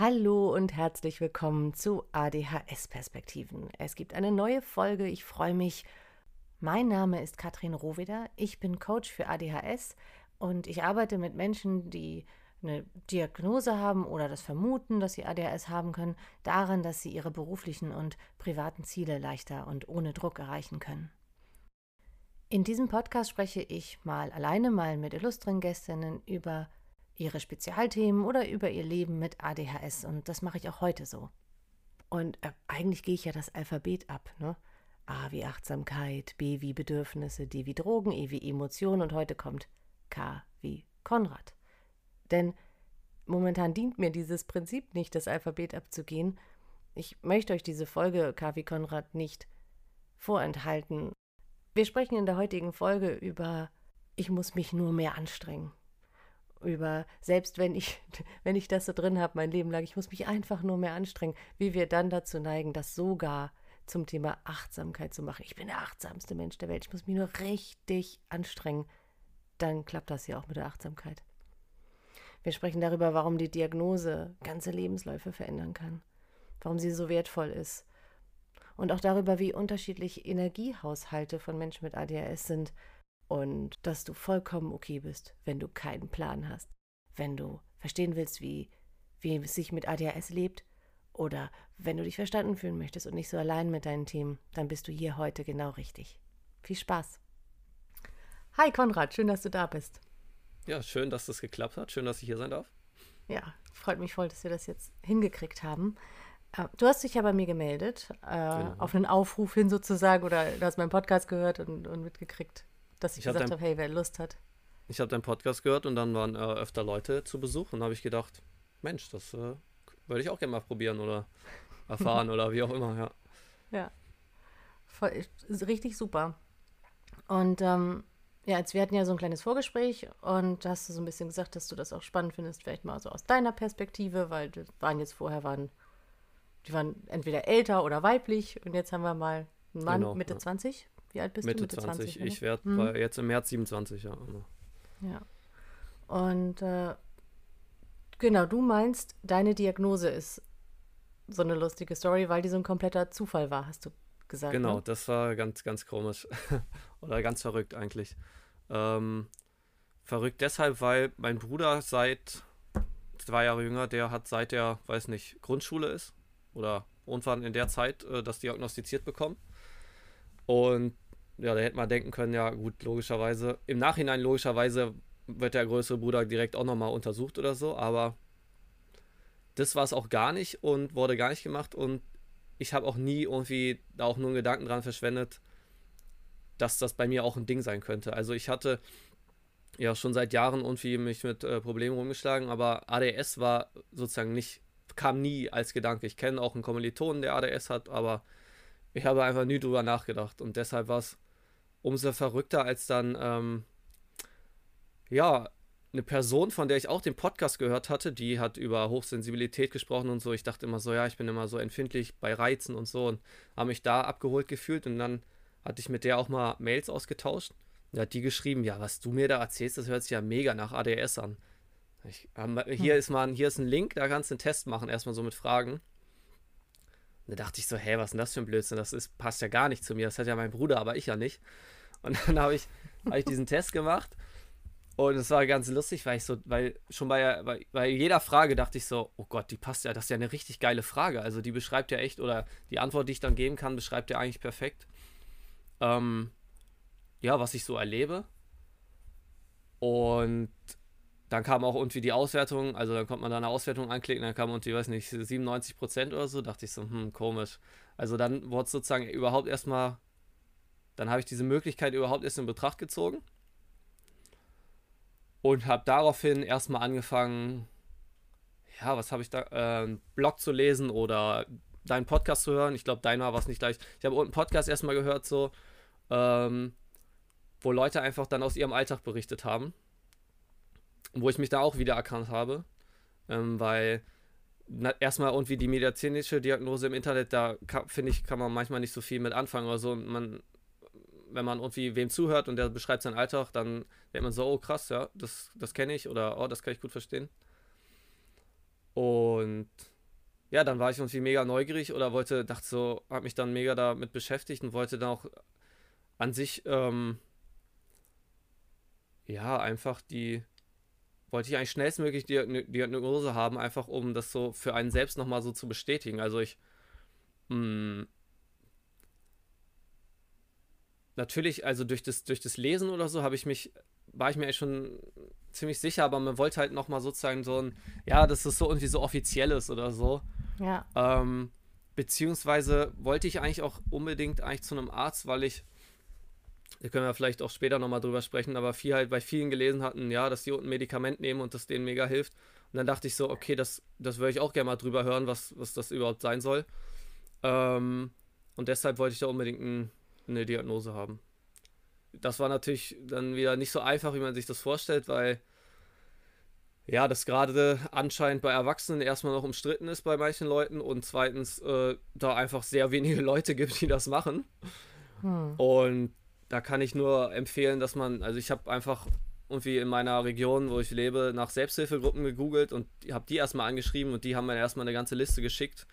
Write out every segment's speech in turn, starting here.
Hallo und herzlich willkommen zu ADHS Perspektiven. Es gibt eine neue Folge. Ich freue mich. Mein Name ist Katrin Rohweder. Ich bin Coach für ADHS und ich arbeite mit Menschen, die eine Diagnose haben oder das vermuten, dass sie ADHS haben können, daran, dass sie ihre beruflichen und privaten Ziele leichter und ohne Druck erreichen können. In diesem Podcast spreche ich mal alleine, mal mit illustren Gästinnen über ihre Spezialthemen oder über ihr Leben mit ADHS. Und das mache ich auch heute so. Und äh, eigentlich gehe ich ja das Alphabet ab. Ne? A wie Achtsamkeit, B wie Bedürfnisse, D wie Drogen, E wie Emotionen und heute kommt K wie Konrad. Denn momentan dient mir dieses Prinzip nicht, das Alphabet abzugehen. Ich möchte euch diese Folge K wie Konrad nicht vorenthalten. Wir sprechen in der heutigen Folge über ich muss mich nur mehr anstrengen über, selbst wenn ich, wenn ich das so drin habe, mein Leben lang, ich muss mich einfach nur mehr anstrengen, wie wir dann dazu neigen, das sogar zum Thema Achtsamkeit zu machen. Ich bin der achtsamste Mensch der Welt, ich muss mich nur richtig anstrengen. Dann klappt das ja auch mit der Achtsamkeit. Wir sprechen darüber, warum die Diagnose ganze Lebensläufe verändern kann, warum sie so wertvoll ist. Und auch darüber, wie unterschiedlich Energiehaushalte von Menschen mit ADHS sind und dass du vollkommen okay bist, wenn du keinen Plan hast. Wenn du verstehen willst, wie, wie es sich mit ADHS lebt oder wenn du dich verstanden fühlen möchtest und nicht so allein mit deinen Themen, dann bist du hier heute genau richtig. Viel Spaß. Hi Konrad, schön, dass du da bist. Ja, schön, dass das geklappt hat. Schön, dass ich hier sein darf. Ja, freut mich voll, dass wir das jetzt hingekriegt haben. Äh, du hast dich ja bei mir gemeldet, äh, genau. auf einen Aufruf hin sozusagen, oder du hast meinen Podcast gehört und, und mitgekriegt, dass ich, ich gesagt habe, hey, wer Lust hat. Ich habe deinen Podcast gehört und dann waren äh, öfter Leute zu Besuch und habe ich gedacht, Mensch, das äh, würde ich auch gerne mal probieren oder erfahren oder wie auch immer, ja. Ja. Voll, richtig super. Und ähm, ja, jetzt wir hatten ja so ein kleines Vorgespräch und hast du so ein bisschen gesagt, dass du das auch spannend findest, vielleicht mal so aus deiner Perspektive, weil die waren jetzt vorher waren, die waren entweder älter oder weiblich und jetzt haben wir mal einen Mann genau, Mitte ja. 20. Wie alt bist Mitte du? Mitte 20. 20 ich werde hm. jetzt im März 27, ja. Genau. Ja. Und äh, genau, du meinst, deine Diagnose ist so eine lustige Story, weil die so ein kompletter Zufall war, hast du gesagt. Genau, ne? das war ganz, ganz komisch. Oder ganz verrückt eigentlich. Ähm, verrückt deshalb, weil mein Bruder seit zwei Jahre jünger, der hat seit der, weiß nicht, Grundschule ist oder irgendwann in der Zeit äh, das diagnostiziert bekommen. Und ja, da hätte man denken können, ja gut, logischerweise, im Nachhinein logischerweise wird der größere Bruder direkt auch nochmal untersucht oder so, aber das war es auch gar nicht und wurde gar nicht gemacht und ich habe auch nie irgendwie da auch nur einen Gedanken dran verschwendet, dass das bei mir auch ein Ding sein könnte. Also ich hatte ja schon seit Jahren irgendwie mich mit äh, Problemen rumgeschlagen, aber ADS war sozusagen nicht, kam nie als Gedanke. Ich kenne auch einen Kommilitonen, der ADS hat, aber ich habe einfach nie drüber nachgedacht und deshalb war es umso verrückter, als dann, ähm, ja, eine Person, von der ich auch den Podcast gehört hatte, die hat über Hochsensibilität gesprochen und so. Ich dachte immer so, ja, ich bin immer so empfindlich bei Reizen und so und habe mich da abgeholt gefühlt und dann hatte ich mit der auch mal Mails ausgetauscht. Und da hat die geschrieben, ja, was du mir da erzählst, das hört sich ja mega nach ADS an. Ich, hier, hm. ist mal, hier ist ein Link, da kannst du einen Test machen, erstmal so mit Fragen da dachte ich so, hä, was ist denn das für ein Blödsinn? Das ist, passt ja gar nicht zu mir. Das hat ja mein Bruder, aber ich ja nicht. Und dann habe ich, hab ich diesen Test gemacht. Und es war ganz lustig, weil ich so, weil schon bei, bei, bei, jeder Frage dachte ich so, oh Gott, die passt ja, das ist ja eine richtig geile Frage. Also die beschreibt ja echt, oder die Antwort, die ich dann geben kann, beschreibt ja eigentlich perfekt. Ähm, ja, was ich so erlebe. Und dann kam auch irgendwie die Auswertung, also dann konnte man da eine Auswertung anklicken, dann kam irgendwie, weiß nicht, 97 Prozent oder so, dachte ich so, hm, komisch. Also dann wurde es sozusagen überhaupt erstmal, dann habe ich diese Möglichkeit überhaupt erst in Betracht gezogen und habe daraufhin erstmal angefangen, ja, was habe ich da, äh, Blog zu lesen oder deinen Podcast zu hören. Ich glaube, deiner war es nicht gleich. Ich habe einen Podcast erstmal gehört, so, ähm, wo Leute einfach dann aus ihrem Alltag berichtet haben wo ich mich da auch wieder erkannt habe, ähm, weil na, erstmal irgendwie die medizinische Diagnose im Internet, da finde ich, kann man manchmal nicht so viel mit anfangen oder so. Und man, wenn man irgendwie wem zuhört und der beschreibt seinen Alltag, dann denkt man so, oh krass, ja, das, das kenne ich oder oh, das kann ich gut verstehen. Und ja, dann war ich irgendwie mega neugierig oder wollte, dachte so, habe mich dann mega damit beschäftigt und wollte dann auch an sich, ähm, ja, einfach die, wollte ich eigentlich schnellstmöglich die Diagnose haben, einfach um das so für einen selbst nochmal so zu bestätigen. Also ich, mh, hm, natürlich, also durch das, durch das Lesen oder so, habe ich mich, war ich mir eigentlich schon ziemlich sicher, aber man wollte halt nochmal sozusagen so ein, ja, dass es so irgendwie so offiziell ist oder so. Ja. Ähm, beziehungsweise wollte ich eigentlich auch unbedingt eigentlich zu einem Arzt, weil ich, da können wir vielleicht auch später nochmal drüber sprechen, aber viel halt bei vielen gelesen hatten, ja, dass die ein Medikament nehmen und das denen mega hilft. Und dann dachte ich so, okay, das, das würde ich auch gerne mal drüber hören, was, was das überhaupt sein soll. Ähm, und deshalb wollte ich da unbedingt ein, eine Diagnose haben. Das war natürlich dann wieder nicht so einfach, wie man sich das vorstellt, weil ja, das gerade anscheinend bei Erwachsenen erstmal noch umstritten ist bei manchen Leuten und zweitens äh, da einfach sehr wenige Leute gibt, die das machen. Hm. Und da kann ich nur empfehlen, dass man, also ich habe einfach irgendwie in meiner Region, wo ich lebe, nach Selbsthilfegruppen gegoogelt und habe die erstmal angeschrieben und die haben mir erstmal eine ganze Liste geschickt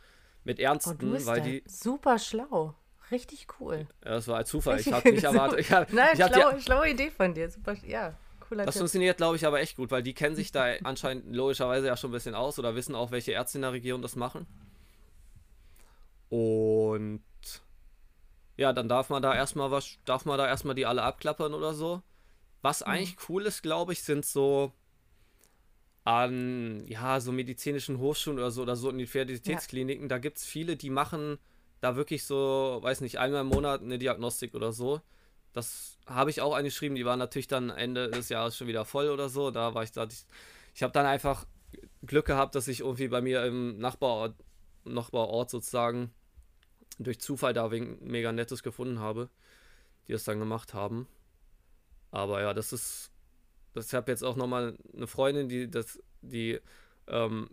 mit ernsten, oh, weil die super schlau. Richtig cool. Ja, das war ein Zufall. Ich habe nicht erwartet. Ich hab, Nein, ich schlaue, die, schlaue Idee von dir. Super, ja, cooler Das Tipp. funktioniert, glaube ich, aber echt gut, weil die kennen sich da anscheinend logischerweise ja schon ein bisschen aus oder wissen auch, welche Ärzte in der Region das machen. Und ja, dann darf man da erstmal was, darf man da erstmal die alle abklappern oder so. Was mhm. eigentlich cool ist, glaube ich, sind so an ja, so medizinischen Hochschulen oder so oder so Universitätskliniken, ja. da gibt es viele, die machen da wirklich so, weiß nicht, einmal im Monat eine Diagnostik oder so. Das habe ich auch eingeschrieben. Die waren natürlich dann Ende des Jahres schon wieder voll oder so. Da war ich da. Ich, ich habe dann einfach Glück gehabt, dass ich irgendwie bei mir im Nachbarort, Nachbarort sozusagen durch Zufall da wegen mega Nettes gefunden habe, die das dann gemacht haben. Aber ja, das ist. Das, ich habe jetzt auch nochmal eine Freundin, die das, die ähm,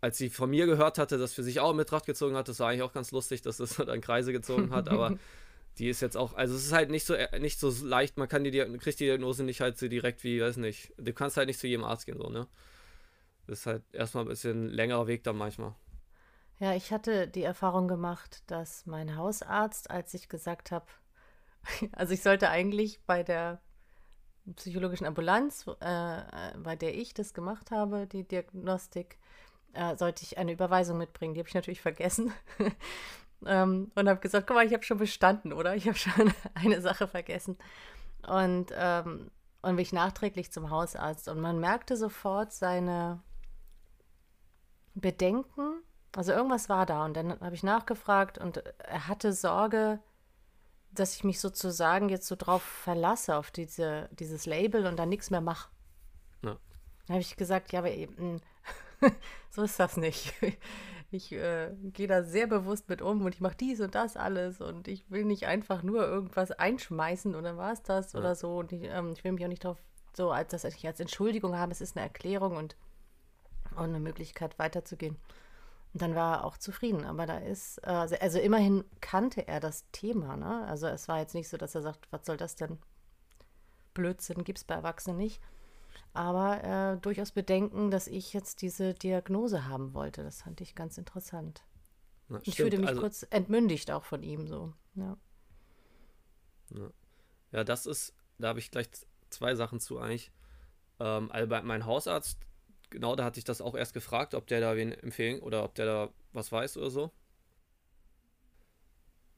als sie von mir gehört hatte, dass für sich auch in Betracht gezogen hat, das war eigentlich auch ganz lustig, dass das dann Kreise gezogen hat, aber die ist jetzt auch, also es ist halt nicht so äh, nicht so leicht, man kann die kriegt die Diagnose nicht halt so direkt wie, weiß nicht, du kannst halt nicht zu jedem Arzt gehen, so, ne? Das ist halt erstmal ein bisschen längerer Weg dann manchmal. Ja, ich hatte die Erfahrung gemacht, dass mein Hausarzt, als ich gesagt habe, also ich sollte eigentlich bei der psychologischen Ambulanz, äh, bei der ich das gemacht habe, die Diagnostik, äh, sollte ich eine Überweisung mitbringen. Die habe ich natürlich vergessen. ähm, und habe gesagt, guck mal, ich habe schon bestanden, oder? Ich habe schon eine Sache vergessen. Und, ähm, und bin ich nachträglich zum Hausarzt. Und man merkte sofort seine Bedenken. Also irgendwas war da. Und dann habe ich nachgefragt und er hatte Sorge, dass ich mich sozusagen jetzt so drauf verlasse, auf diese, dieses Label und dann nichts mehr mache. Ja. Dann habe ich gesagt, ja, aber eben, so ist das nicht. Ich äh, gehe da sehr bewusst mit um und ich mache dies und das alles und ich will nicht einfach nur irgendwas einschmeißen und dann war es das ja. oder so. Und ich, ähm, ich, will mich auch nicht darauf so als das ich als Entschuldigung haben. Es ist eine Erklärung und, und eine Möglichkeit weiterzugehen. Dann war er auch zufrieden. Aber da ist, äh, also immerhin kannte er das Thema. Ne? Also es war jetzt nicht so, dass er sagt, was soll das denn? Blödsinn gibt es bei Erwachsenen nicht aber äh, durchaus Bedenken, dass ich jetzt diese Diagnose haben wollte. Das fand ich ganz interessant. Na, ich fühlte mich also, kurz entmündigt auch von ihm so. Ja. Ja, ja das ist, da habe ich gleich zwei Sachen zu eigentlich. Ähm, also meinem Hausarzt, genau, da hatte ich das auch erst gefragt, ob der da wen empfehlen oder ob der da was weiß oder so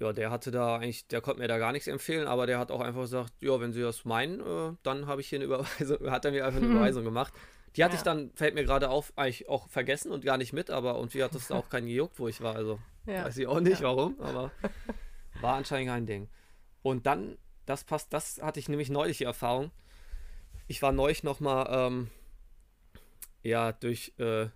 ja, der hatte da eigentlich, der konnte mir da gar nichts empfehlen, aber der hat auch einfach gesagt, ja, wenn Sie das meinen, äh, dann habe ich hier eine Überweisung, hat er mir einfach eine hm. Überweisung gemacht. Die hatte ja. ich dann, fällt mir gerade auf, eigentlich auch vergessen und gar nicht mit, aber irgendwie hat das auch keinen gejuckt, wo ich war. Also ja. weiß ich auch nicht ja. warum, aber war anscheinend kein Ding. Und dann, das passt, das hatte ich nämlich neulich die Erfahrung. Ich war neulich nochmal, ähm, ja, durch, äh,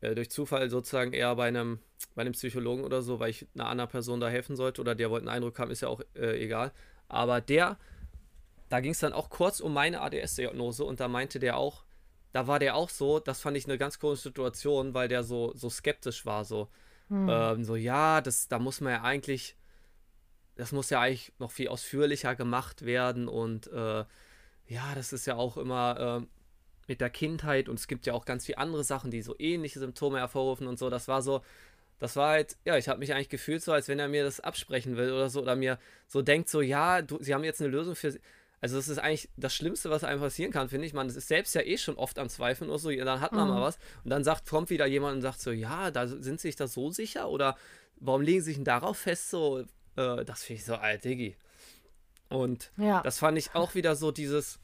durch Zufall sozusagen eher bei einem, bei einem Psychologen oder so, weil ich einer anderen Person da helfen sollte oder der wollte einen Eindruck haben, ist ja auch äh, egal. Aber der, da ging es dann auch kurz um meine ADS-Diagnose und da meinte der auch, da war der auch so, das fand ich eine ganz komische Situation, weil der so, so skeptisch war, so, hm. ähm, so, ja, das, da muss man ja eigentlich, das muss ja eigentlich noch viel ausführlicher gemacht werden und äh, ja, das ist ja auch immer, äh, mit der Kindheit und es gibt ja auch ganz viele andere Sachen, die so ähnliche Symptome hervorrufen und so. Das war so, das war halt, ja, ich habe mich eigentlich gefühlt so, als wenn er mir das absprechen will oder so oder mir so denkt, so, ja, du, sie haben jetzt eine Lösung für. Also, das ist eigentlich das Schlimmste, was einem passieren kann, finde ich. Man ist selbst ja eh schon oft am Zweifeln oder so. Dann hat man mhm. mal was und dann sagt, kommt wieder jemand und sagt so, ja, da sind sie sich da so sicher oder warum legen sie sich denn darauf fest? So, äh, das finde ich so alt, Diggi. Und ja. das fand ich auch wieder so dieses,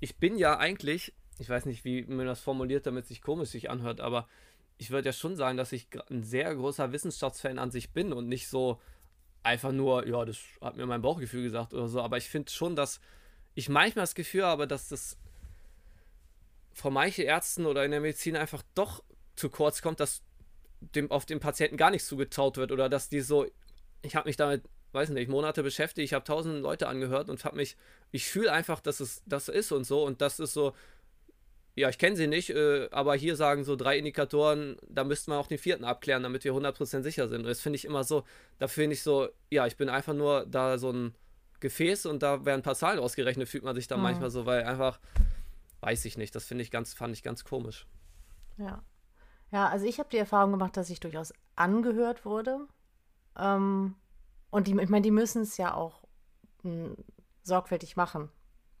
ich bin ja eigentlich, ich weiß nicht, wie man das formuliert, damit es sich komisch sich anhört, aber ich würde ja schon sagen, dass ich ein sehr großer Wissenschaftsfan an sich bin und nicht so einfach nur, ja, das hat mir mein Bauchgefühl gesagt oder so. Aber ich finde schon, dass ich manchmal das Gefühl habe, dass das von manchen Ärzten oder in der Medizin einfach doch zu kurz kommt, dass dem, auf den Patienten gar nichts zugetraut wird oder dass die so, ich habe mich damit, weiß nicht, Monate beschäftigt, ich habe tausend Leute angehört und habe mich, ich fühle einfach, dass es das ist und so und das ist so, ja, ich kenne sie nicht, äh, aber hier sagen so drei Indikatoren, da müsste man auch den vierten abklären, damit wir 100% sicher sind. Und das finde ich immer so, da finde ich so, ja, ich bin einfach nur da so ein Gefäß und da werden ein paar Zahlen ausgerechnet, fühlt man sich dann mhm. manchmal so, weil einfach, weiß ich nicht, das finde ich ganz, fand ich ganz komisch. Ja. Ja, also ich habe die Erfahrung gemacht, dass ich durchaus angehört wurde. Ähm, und die, ich meine, die müssen es ja auch mh, hm, sorgfältig machen.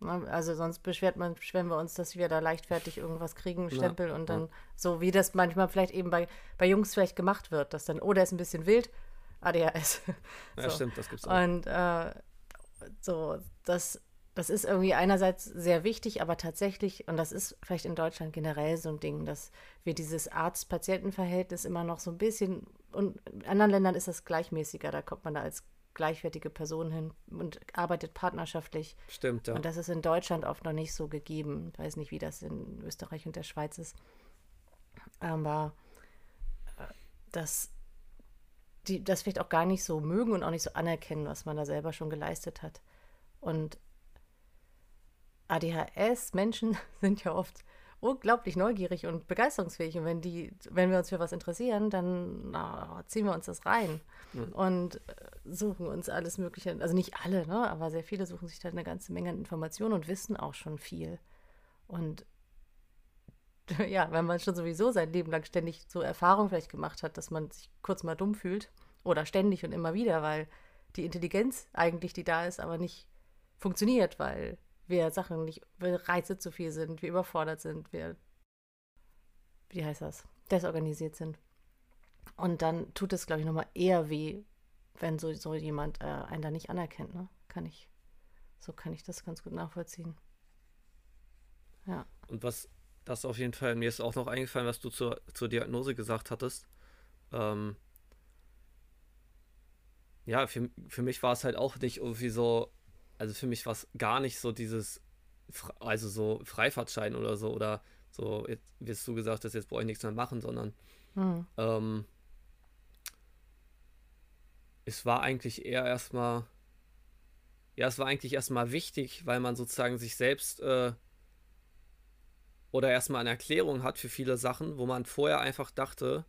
Ne? Also sonst beschwert man, beschweren wir uns, dass wir da leichtfertig irgendwas kriegen, Stempel ja, und dann ja. so, wie das manchmal vielleicht eben bei, bei Jungs vielleicht gemacht wird, dass dann, oh, der ist ein bisschen wild, ADHS. so. Ja, stimmt, das gibt's auch. Und äh, so, das, das ist irgendwie einerseits sehr wichtig, aber tatsächlich, und das ist vielleicht in Deutschland generell so ein Ding, dass wir dieses Arzt-Patienten-Verhältnis immer noch so ein bisschen, und in anderen Ländern ist das gleichmäßiger, da kommt man da als gleichwertige Person hin und arbeitet partnerschaftlich. Stimmt, ja. Und das ist in Deutschland oft noch nicht so gegeben. Ich weiß nicht, wie das in Österreich und der Schweiz ist. Aber äh, das, die das vielleicht auch gar nicht so mögen und auch nicht so anerkennen, was man da selber schon geleistet hat. Und ADHS-Menschen sind ja oft unglaublich neugierig und begeisterungsfähig. Und wenn die, wenn wir uns für was interessieren, dann na, ziehen wir uns das rein mhm. und äh, suchen uns alles Mögliche. Also nicht alle, ne? aber sehr viele suchen sich da eine ganze Menge an Informationen und wissen auch schon viel. Und ja, wenn man schon sowieso sein Leben lang ständig so Erfahrung vielleicht gemacht hat, dass man sich kurz mal dumm fühlt oder ständig und immer wieder, weil die Intelligenz eigentlich, die da ist, aber nicht funktioniert, weil wir Sachen nicht, weil Reize zu viel sind, wir überfordert sind, wir, wie heißt das, desorganisiert sind. Und dann tut es, glaube ich, nochmal eher weh, wenn so, so jemand äh, einen da nicht anerkennt, ne? Kann ich, so kann ich das ganz gut nachvollziehen. Ja. Und was, das auf jeden Fall, mir ist auch noch eingefallen, was du zur, zur Diagnose gesagt hattest. Ähm, ja, für, für mich war es halt auch nicht irgendwie so, also für mich war es gar nicht so dieses, also so Freifahrtschein oder so oder so, jetzt wirst du gesagt, dass jetzt brauche ich nichts mehr machen, sondern mhm. ähm, es war eigentlich eher erstmal, ja, es war eigentlich erstmal wichtig, weil man sozusagen sich selbst äh, oder erstmal eine Erklärung hat für viele Sachen, wo man vorher einfach dachte,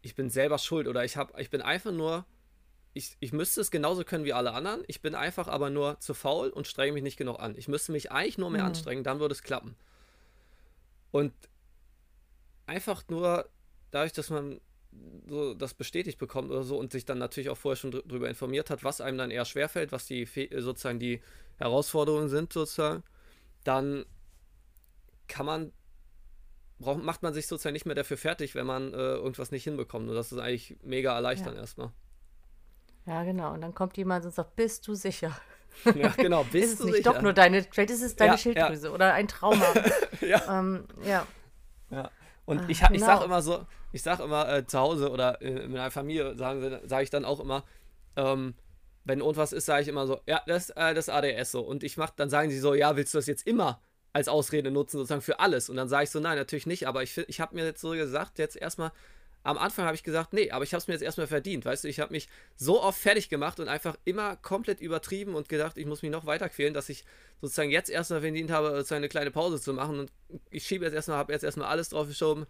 ich bin selber schuld oder ich habe, ich bin einfach nur ich, ich müsste es genauso können wie alle anderen. Ich bin einfach aber nur zu faul und strenge mich nicht genug an. Ich müsste mich eigentlich nur mehr mhm. anstrengen, dann würde es klappen. Und einfach nur dadurch, dass man so das bestätigt bekommt oder so und sich dann natürlich auch vorher schon darüber informiert hat, was einem dann eher schwerfällt, was die sozusagen die Herausforderungen sind sozusagen, dann kann man braucht, macht man sich sozusagen nicht mehr dafür fertig, wenn man äh, irgendwas nicht hinbekommt. Und das ist eigentlich mega erleichternd ja. erstmal. Ja, genau. Und dann kommt jemand und sagt, bist du sicher? Ja, genau, bist ist es du nicht sicher? doch nur deine, vielleicht ist es deine ja, Schilddrüse ja. oder ein Trauma. ja. Ähm, ja. ja. Und Ach, ich, ich genau. sage immer so, ich sage immer äh, zu Hause oder äh, in meiner Familie, sage sag ich dann auch immer, ähm, wenn irgendwas ist, sage ich immer so, ja, das, äh, das ADS so. Und ich mache, dann sagen sie so, ja, willst du das jetzt immer als Ausrede nutzen, sozusagen für alles? Und dann sage ich so, nein, natürlich nicht, aber ich, ich habe mir jetzt so gesagt, jetzt erstmal, am Anfang habe ich gesagt, nee, aber ich habe es mir jetzt erstmal verdient. Weißt du, ich habe mich so oft fertig gemacht und einfach immer komplett übertrieben und gedacht, ich muss mich noch weiter quälen, dass ich sozusagen jetzt erstmal verdient habe, sozusagen eine kleine Pause zu machen. Und ich schiebe jetzt erstmal, habe jetzt erstmal alles drauf geschoben.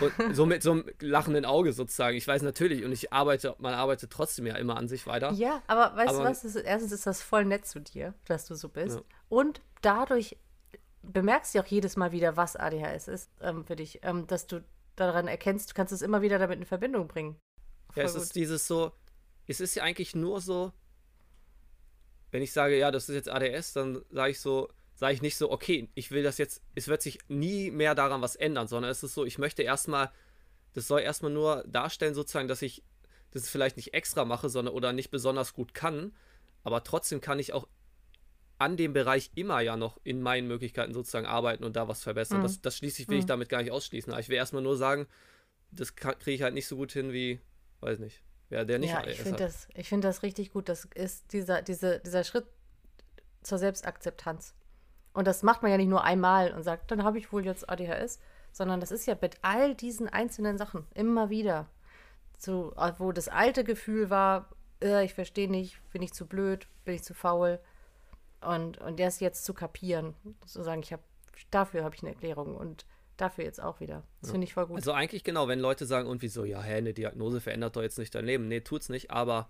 Und so mit so einem lachenden Auge sozusagen. Ich weiß natürlich, und ich arbeite, man arbeitet trotzdem ja immer an sich weiter. Ja, aber weißt aber, du was? Ist, erstens ist das voll nett zu dir, dass du so bist. Ja. Und dadurch bemerkst ja auch jedes Mal wieder, was ADHS ist ähm, für dich, ähm, dass du daran erkennst, du kannst es immer wieder damit in Verbindung bringen. Voll ja, es gut. ist dieses so, es ist ja eigentlich nur so, wenn ich sage, ja, das ist jetzt ADS, dann sage ich so, sage ich nicht so, okay, ich will das jetzt, es wird sich nie mehr daran was ändern, sondern es ist so, ich möchte erstmal, das soll erstmal nur darstellen, sozusagen, dass ich das vielleicht nicht extra mache, sondern oder nicht besonders gut kann, aber trotzdem kann ich auch an dem Bereich immer ja noch in meinen Möglichkeiten sozusagen arbeiten und da was verbessern. Mhm. Das, das schließlich will mhm. ich damit gar nicht ausschließen. Aber ich will erstmal nur sagen, das kriege ich halt nicht so gut hin wie, weiß nicht, wer der nicht Ja, ich finde das, find das richtig gut. Das ist dieser, diese, dieser Schritt zur Selbstakzeptanz. Und das macht man ja nicht nur einmal und sagt, dann habe ich wohl jetzt ADHS, sondern das ist ja mit all diesen einzelnen Sachen immer wieder. So, wo das alte Gefühl war, äh, ich verstehe nicht, bin ich zu blöd, bin ich zu faul. Und, und das jetzt zu kapieren, zu sagen, ich habe, dafür habe ich eine Erklärung und dafür jetzt auch wieder. Das ja. finde ich voll gut. Also eigentlich genau, wenn Leute sagen, und wieso, ja, hä, eine Diagnose verändert doch jetzt nicht dein Leben. Nee, tut's nicht, aber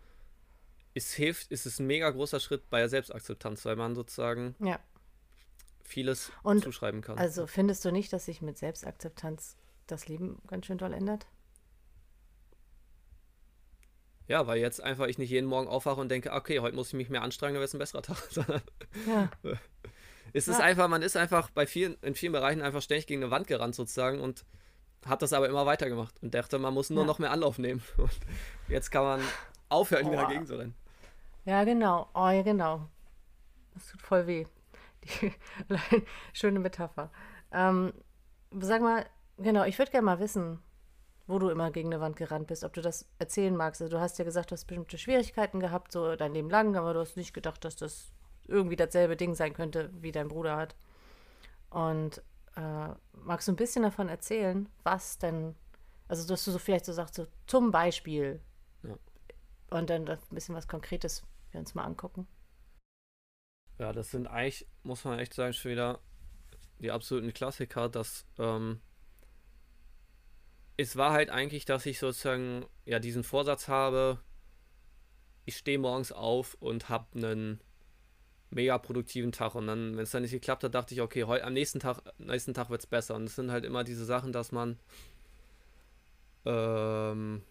es hilft, es ist ein mega großer Schritt bei der Selbstakzeptanz, weil man sozusagen ja. vieles und zuschreiben kann. Also findest du nicht, dass sich mit Selbstakzeptanz das Leben ganz schön doll ändert? Ja, weil jetzt einfach ich nicht jeden Morgen aufwache und denke, okay, heute muss ich mich mehr anstrengen, dann wird es ein besserer Tag. ja. es ist ja. einfach, man ist einfach bei vielen, in vielen Bereichen einfach ständig gegen eine Wand gerannt sozusagen und hat das aber immer weitergemacht und dachte, man muss nur ja. noch mehr Anlauf nehmen. Und jetzt kann man aufhören, oh. dagegen zu rennen. Ja, genau. Oh, ja, genau. Das tut voll weh. Die, schöne Metapher. Ähm, sag mal, genau, ich würde gerne mal wissen, wo du immer gegen eine Wand gerannt bist, ob du das erzählen magst. Also du hast ja gesagt, du hast bestimmte Schwierigkeiten gehabt, so dein Leben lang, aber du hast nicht gedacht, dass das irgendwie dasselbe Ding sein könnte, wie dein Bruder hat. Und äh, magst du ein bisschen davon erzählen, was denn, also dass du so vielleicht so sagst, so zum Beispiel, ja. und dann ein bisschen was Konkretes wir uns mal angucken. Ja, das sind eigentlich, muss man echt sagen, schon wieder die absoluten Klassiker, dass ähm, es war halt eigentlich, dass ich sozusagen ja diesen Vorsatz habe, ich stehe morgens auf und habe einen mega produktiven Tag und dann, wenn es dann nicht geklappt hat, dachte ich, okay, heute am nächsten Tag, nächsten Tag wird es besser. Und es sind halt immer diese Sachen, dass man ähm,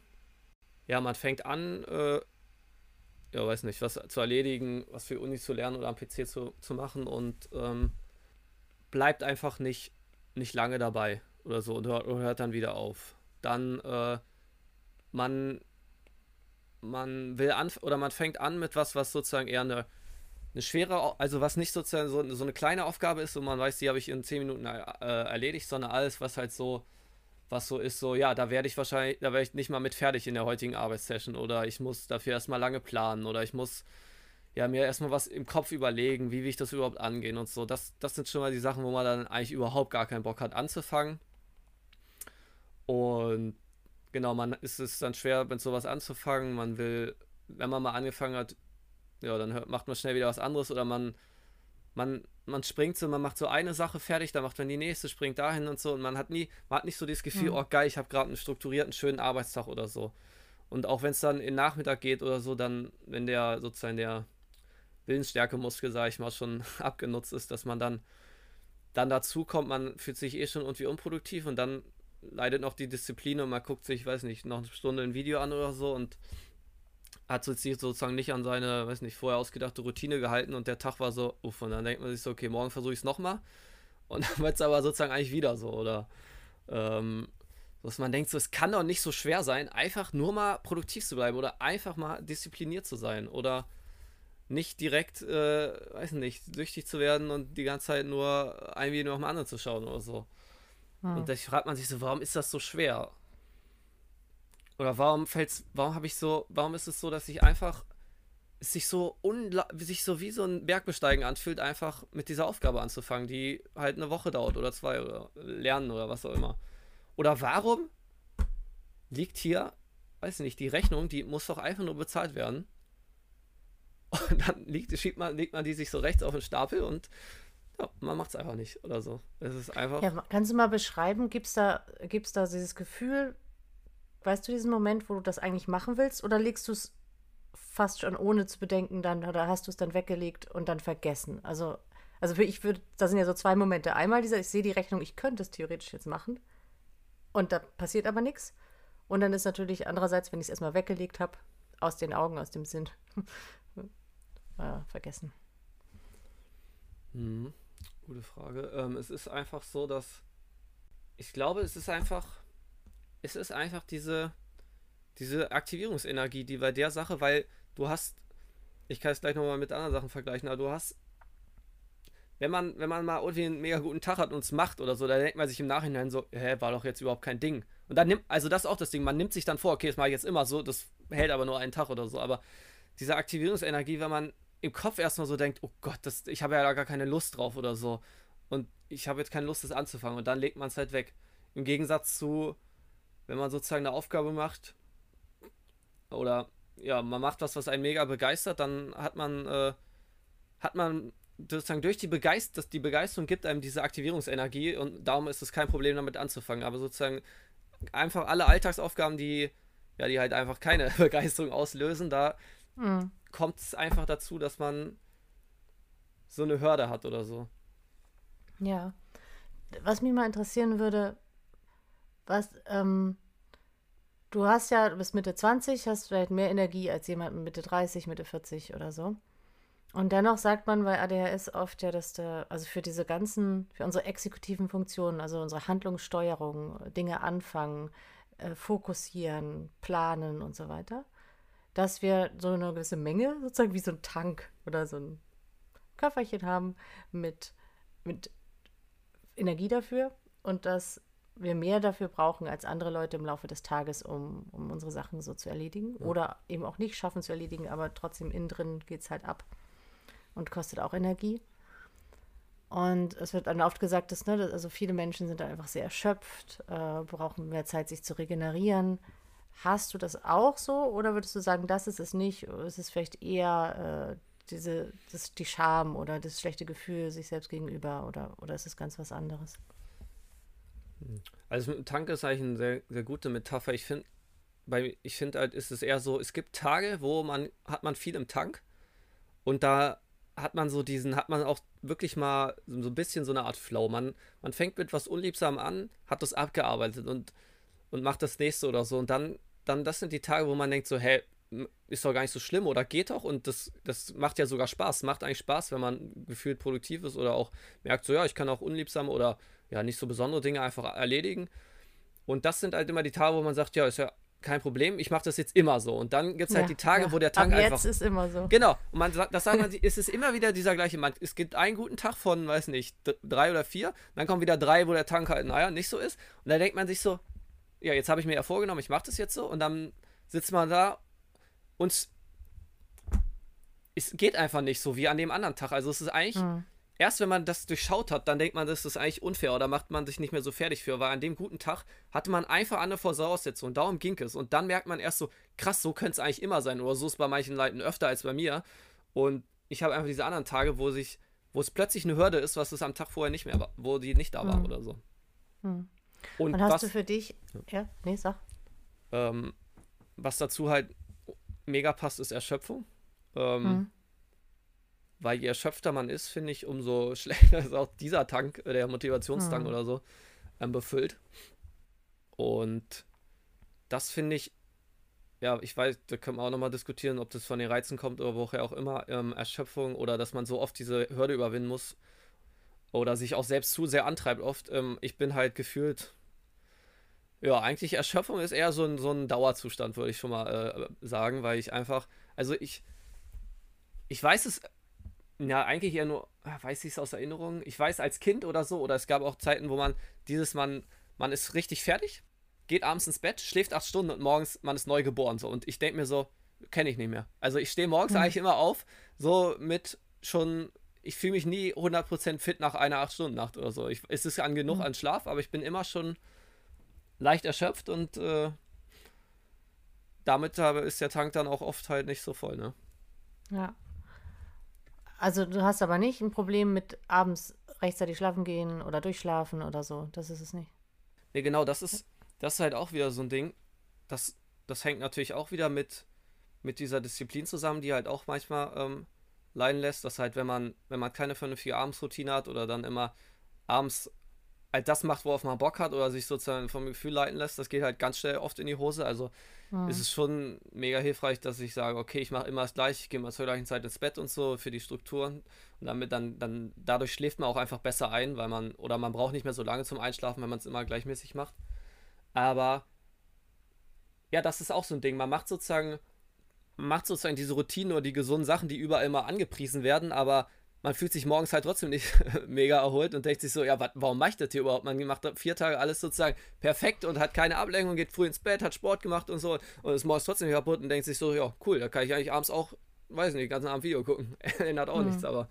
ja, man fängt an, äh, ja, weiß nicht, was zu erledigen, was für Uni zu lernen oder am PC zu, zu machen und ähm, bleibt einfach nicht, nicht lange dabei oder so und hört, hört dann wieder auf. Dann äh, man man will an oder man fängt an mit was, was sozusagen eher eine, eine schwere, also was nicht sozusagen so, so eine kleine Aufgabe ist und man weiß, die habe ich in 10 Minuten äh, erledigt, sondern alles, was halt so, was so ist, so, ja, da werde ich wahrscheinlich, da werde ich nicht mal mit fertig in der heutigen Arbeitssession oder ich muss dafür erstmal lange planen oder ich muss ja mir erstmal was im Kopf überlegen, wie will ich das überhaupt angehen und so. Das, das sind schon mal die Sachen, wo man dann eigentlich überhaupt gar keinen Bock hat anzufangen. Und genau, man ist es dann schwer, mit sowas anzufangen. Man will, wenn man mal angefangen hat, ja, dann hört, macht man schnell wieder was anderes oder man, man, man springt so, man macht so eine Sache fertig, dann macht man die nächste, springt dahin und so und man hat nie, man hat nicht so dieses Gefühl, mhm. oh geil, ich habe gerade einen strukturierten, schönen Arbeitstag oder so. Und auch wenn es dann in Nachmittag geht oder so, dann, wenn der sozusagen der Willensstärke-Muskel, sage ich mal, schon abgenutzt ist, dass man dann, dann dazu kommt, man fühlt sich eh schon irgendwie unproduktiv und dann leidet noch die Disziplin und man guckt sich, weiß nicht, noch eine Stunde ein Video an oder so und hat sich sozusagen nicht an seine, weiß nicht, vorher ausgedachte Routine gehalten und der Tag war so, uff, und dann denkt man sich so, okay, morgen versuche ich es nochmal und dann wird es aber sozusagen eigentlich wieder so oder ähm, dass man denkt so, es kann doch nicht so schwer sein, einfach nur mal produktiv zu bleiben oder einfach mal diszipliniert zu sein oder nicht direkt, äh, weiß nicht, süchtig zu werden und die ganze Zeit nur ein Video nach dem anderen zu schauen oder so. Hm. Und da fragt man sich so, warum ist das so schwer? Oder warum fällt's, warum habe ich so, warum ist es so, dass ich einfach es sich so sich so wie so ein Bergbesteigen anfühlt, einfach mit dieser Aufgabe anzufangen, die halt eine Woche dauert oder zwei oder lernen oder was auch immer. Oder warum liegt hier, weiß nicht, die Rechnung, die muss doch einfach nur bezahlt werden. Und dann liegt, schiebt man, legt man die sich so rechts auf den Stapel und ja, man macht es einfach nicht oder so. Es ist einfach. Ja, kannst du mal beschreiben, gibt es da, gibt's da dieses Gefühl, weißt du diesen Moment, wo du das eigentlich machen willst, oder legst du es fast schon ohne zu bedenken dann, oder hast du es dann weggelegt und dann vergessen? Also Also für ich würde, da sind ja so zwei Momente. Einmal dieser, ich sehe die Rechnung, ich könnte es theoretisch jetzt machen. Und da passiert aber nichts. Und dann ist natürlich andererseits, wenn ich es erstmal weggelegt habe, aus den Augen, aus dem Sinn, äh, vergessen. Mhm. Gute Frage. Ähm, es ist einfach so, dass ich glaube, es ist einfach, es ist einfach diese, diese Aktivierungsenergie, die bei der Sache, weil du hast, ich kann es gleich nochmal mit anderen Sachen vergleichen, aber du hast, wenn man, wenn man mal irgendwie einen mega guten Tag hat und es macht oder so, da denkt man sich im Nachhinein so, hä, war doch jetzt überhaupt kein Ding. Und dann nimmt, also das ist auch das Ding, man nimmt sich dann vor, okay, das mache ich jetzt immer so, das hält aber nur einen Tag oder so, aber diese Aktivierungsenergie, wenn man im Kopf erstmal so denkt, oh Gott, das, ich habe ja da gar keine Lust drauf oder so. Und ich habe jetzt keine Lust, das anzufangen. Und dann legt man es halt weg. Im Gegensatz zu, wenn man sozusagen eine Aufgabe macht oder ja, man macht was, was einen mega begeistert, dann hat man, äh, hat man sozusagen durch die Begeisterung, die Begeisterung gibt einem diese Aktivierungsenergie und darum ist es kein Problem, damit anzufangen. Aber sozusagen einfach alle Alltagsaufgaben, die, ja, die halt einfach keine Begeisterung auslösen, da mhm. kommt es einfach dazu, dass man so eine Hürde hat oder so. Ja. Was mich mal interessieren würde, was, ähm, du hast ja, du bist Mitte 20, hast vielleicht mehr Energie als jemand Mitte 30, Mitte 40 oder so. Und dennoch sagt man bei ADHS oft ja, dass der, also für diese ganzen, für unsere exekutiven Funktionen, also unsere Handlungssteuerung, Dinge anfangen, äh, fokussieren, planen und so weiter, dass wir so eine gewisse Menge, sozusagen wie so ein Tank oder so ein Köfferchen haben mit, mit Energie dafür und dass wir mehr dafür brauchen als andere Leute im Laufe des Tages, um, um unsere Sachen so zu erledigen. Ja. Oder eben auch nicht schaffen zu erledigen, aber trotzdem innen drin geht es halt ab und kostet auch Energie. Und es wird dann oft gesagt, dass ne, also viele Menschen sind da einfach sehr erschöpft, äh, brauchen mehr Zeit, sich zu regenerieren. Hast du das auch so oder würdest du sagen, das ist es nicht? Es ist vielleicht eher äh, diese, das, die Scham oder das schlechte Gefühl sich selbst gegenüber oder, oder ist es ganz was anderes? Also Tank ist eigentlich eine sehr, sehr gute Metapher. Ich finde, ich finde halt, ist es eher so, es gibt Tage, wo man, hat man viel im Tank und da hat man so diesen, hat man auch wirklich mal so ein bisschen so eine Art Flow. Man, man fängt mit was Unliebsam an, hat das abgearbeitet und, und macht das nächste oder so. Und dann, dann, das sind die Tage, wo man denkt so, hey, ist doch gar nicht so schlimm oder geht doch und das, das macht ja sogar Spaß. Macht eigentlich Spaß, wenn man gefühlt produktiv ist oder auch merkt, so ja, ich kann auch unliebsam oder ja, nicht so besondere Dinge einfach erledigen. Und das sind halt immer die Tage, wo man sagt, ja, ist ja kein Problem, ich mache das jetzt immer so. Und dann gibt es halt ja, die Tage, ja. wo der Tank Ab einfach. Jetzt ist immer so. Genau. Und man sagt, das sagt man, es ist immer wieder dieser gleiche Mann. Es gibt einen guten Tag von, weiß nicht, drei oder vier. Dann kommen wieder drei, wo der Tank halt, naja, nicht so ist. Und da denkt man sich so, ja, jetzt habe ich mir ja vorgenommen, ich mache das jetzt so. Und dann sitzt man da und es geht einfach nicht so wie an dem anderen Tag. Also es ist eigentlich, mhm. erst wenn man das durchschaut hat, dann denkt man, das ist eigentlich unfair oder macht man sich nicht mehr so fertig für, weil an dem guten Tag hatte man einfach andere Voraussetzungen. Darum ging es. Und dann merkt man erst so, krass, so könnte es eigentlich immer sein. Oder so ist es bei manchen Leuten öfter als bei mir. Und ich habe einfach diese anderen Tage, wo sich, wo es plötzlich eine Hürde ist, was es am Tag vorher nicht mehr war, wo die nicht da mhm. war oder so. Mhm. Und, Und hast was, du für dich, ja, nee, sag. Ähm, was dazu halt mega passt, ist Erschöpfung. Ähm, mhm. Weil je erschöpfter man ist, finde ich, umso schlechter ist auch dieser Tank, äh, der Motivationstank mhm. oder so, ähm, befüllt. Und das finde ich, ja, ich weiß, da können wir auch nochmal diskutieren, ob das von den Reizen kommt oder woher auch immer, ähm, Erschöpfung oder dass man so oft diese Hürde überwinden muss oder sich auch selbst zu sehr antreibt oft. Ähm, ich bin halt gefühlt ja, eigentlich Erschöpfung ist eher so ein, so ein Dauerzustand, würde ich schon mal äh, sagen, weil ich einfach, also ich, ich weiß es, ja, eigentlich eher nur, ah, weiß ich es aus Erinnerung, ich weiß als Kind oder so, oder es gab auch Zeiten, wo man dieses, man, man ist richtig fertig, geht abends ins Bett, schläft acht Stunden und morgens, man ist neu geboren, so, und ich denke mir so, kenne ich nicht mehr. Also ich stehe morgens mhm. eigentlich immer auf, so mit schon ich fühle mich nie 100% fit nach einer 8-Stunden-Nacht oder so. Ich, es ist an genug mhm. an Schlaf, aber ich bin immer schon leicht erschöpft und äh, damit ist der Tank dann auch oft halt nicht so voll, ne? Ja. Also du hast aber nicht ein Problem mit abends rechtzeitig schlafen gehen oder durchschlafen oder so. Das ist es nicht. Ne, genau, das ist, das ist halt auch wieder so ein Ding. Das, das hängt natürlich auch wieder mit, mit dieser Disziplin zusammen, die halt auch manchmal ähm, leiden lässt, dass halt, wenn man, wenn man keine vernünftige Abendsroutine hat oder dann immer abends halt das macht, worauf man Bock hat oder sich sozusagen vom Gefühl leiten lässt, das geht halt ganz schnell oft in die Hose. Also mhm. ist es schon mega hilfreich, dass ich sage, okay, ich mache immer das gleiche, ich gehe mal zur gleichen Zeit ins Bett und so für die Strukturen. Und damit dann, dann, dadurch schläft man auch einfach besser ein, weil man, oder man braucht nicht mehr so lange zum Einschlafen, wenn man es immer gleichmäßig macht. Aber ja, das ist auch so ein Ding. Man macht sozusagen, macht sozusagen diese Routinen oder die gesunden Sachen, die überall immer angepriesen werden, aber man fühlt sich morgens halt trotzdem nicht mega erholt und denkt sich so, ja, wat, warum macht das hier überhaupt? Man macht vier Tage alles sozusagen perfekt und hat keine Ablenkung, geht früh ins Bett, hat Sport gemacht und so und ist morgens trotzdem kaputt und denkt sich so, ja, cool, da kann ich eigentlich abends auch, weiß nicht, den ganzen Abend Video gucken. Ändert auch mhm. nichts, aber.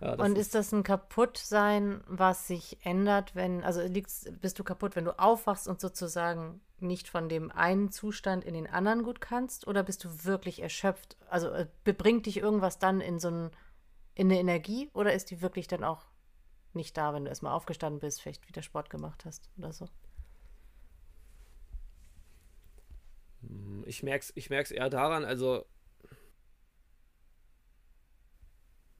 Ja, und ist, ist das ein Kaputtsein, was sich ändert, wenn, also liegst, bist du kaputt, wenn du aufwachst und sozusagen nicht von dem einen Zustand in den anderen gut kannst? Oder bist du wirklich erschöpft? Also äh, bebringt dich irgendwas dann in so ein in eine Energie oder ist die wirklich dann auch nicht da, wenn du erstmal aufgestanden bist, vielleicht wieder Sport gemacht hast oder so? Ich merke es ich merk's eher daran, also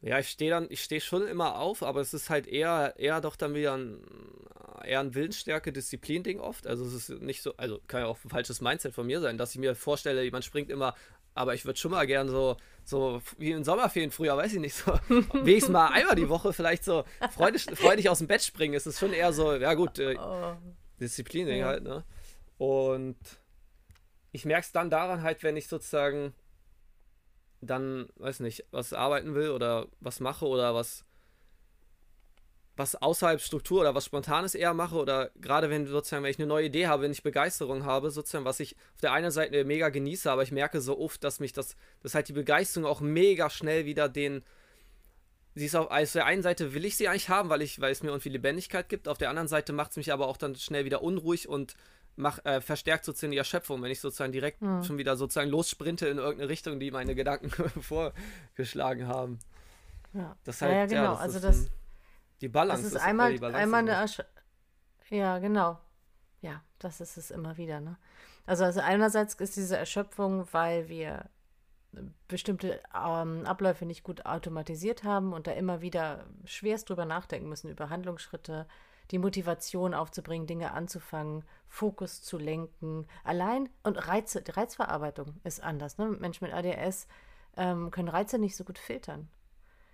ja, ich stehe dann, ich stehe schon immer auf, aber es ist halt eher, eher doch dann wieder ein, eher ein Willensstärke, Disziplin-Ding oft. Also es ist nicht so, also kann ja auch ein falsches Mindset von mir sein, dass ich mir vorstelle, jemand springt immer aber ich würde schon mal gern so, so wie in Sommerferien früher, weiß ich nicht, so wenigstens mal einmal die Woche vielleicht so freudig, freudig aus dem Bett springen. Es ist schon eher so, ja gut, äh, oh. Disziplin ja. halt, ne? Und ich merke es dann daran halt, wenn ich sozusagen dann, weiß nicht, was arbeiten will oder was mache oder was was außerhalb Struktur oder was Spontanes eher mache oder gerade wenn sozusagen, wenn ich eine neue Idee habe, wenn ich Begeisterung habe, sozusagen, was ich auf der einen Seite mega genieße, aber ich merke so oft, dass mich das, dass halt die Begeisterung auch mega schnell wieder den, sie ist auf, also der einen Seite will ich sie eigentlich haben, weil ich, weil es mir irgendwie Lebendigkeit gibt, auf der anderen Seite macht es mich aber auch dann schnell wieder unruhig und mach, äh, verstärkt sozusagen die Erschöpfung, wenn ich sozusagen direkt mhm. schon wieder sozusagen lossprinte in irgendeine Richtung, die meine Gedanken vorgeschlagen haben. Ja, das halt, ja, ja genau, ja, das also das die Balance das ist, ist einmal, die Balance einmal eine Ersch Ja, genau. Ja, das ist es immer wieder, ne? Also, also einerseits ist diese Erschöpfung, weil wir bestimmte ähm, Abläufe nicht gut automatisiert haben und da immer wieder schwerst drüber nachdenken müssen, über Handlungsschritte, die Motivation aufzubringen, Dinge anzufangen, Fokus zu lenken. Allein und Reize, die Reizverarbeitung ist anders. Ne? Menschen mit ADS ähm, können Reize nicht so gut filtern.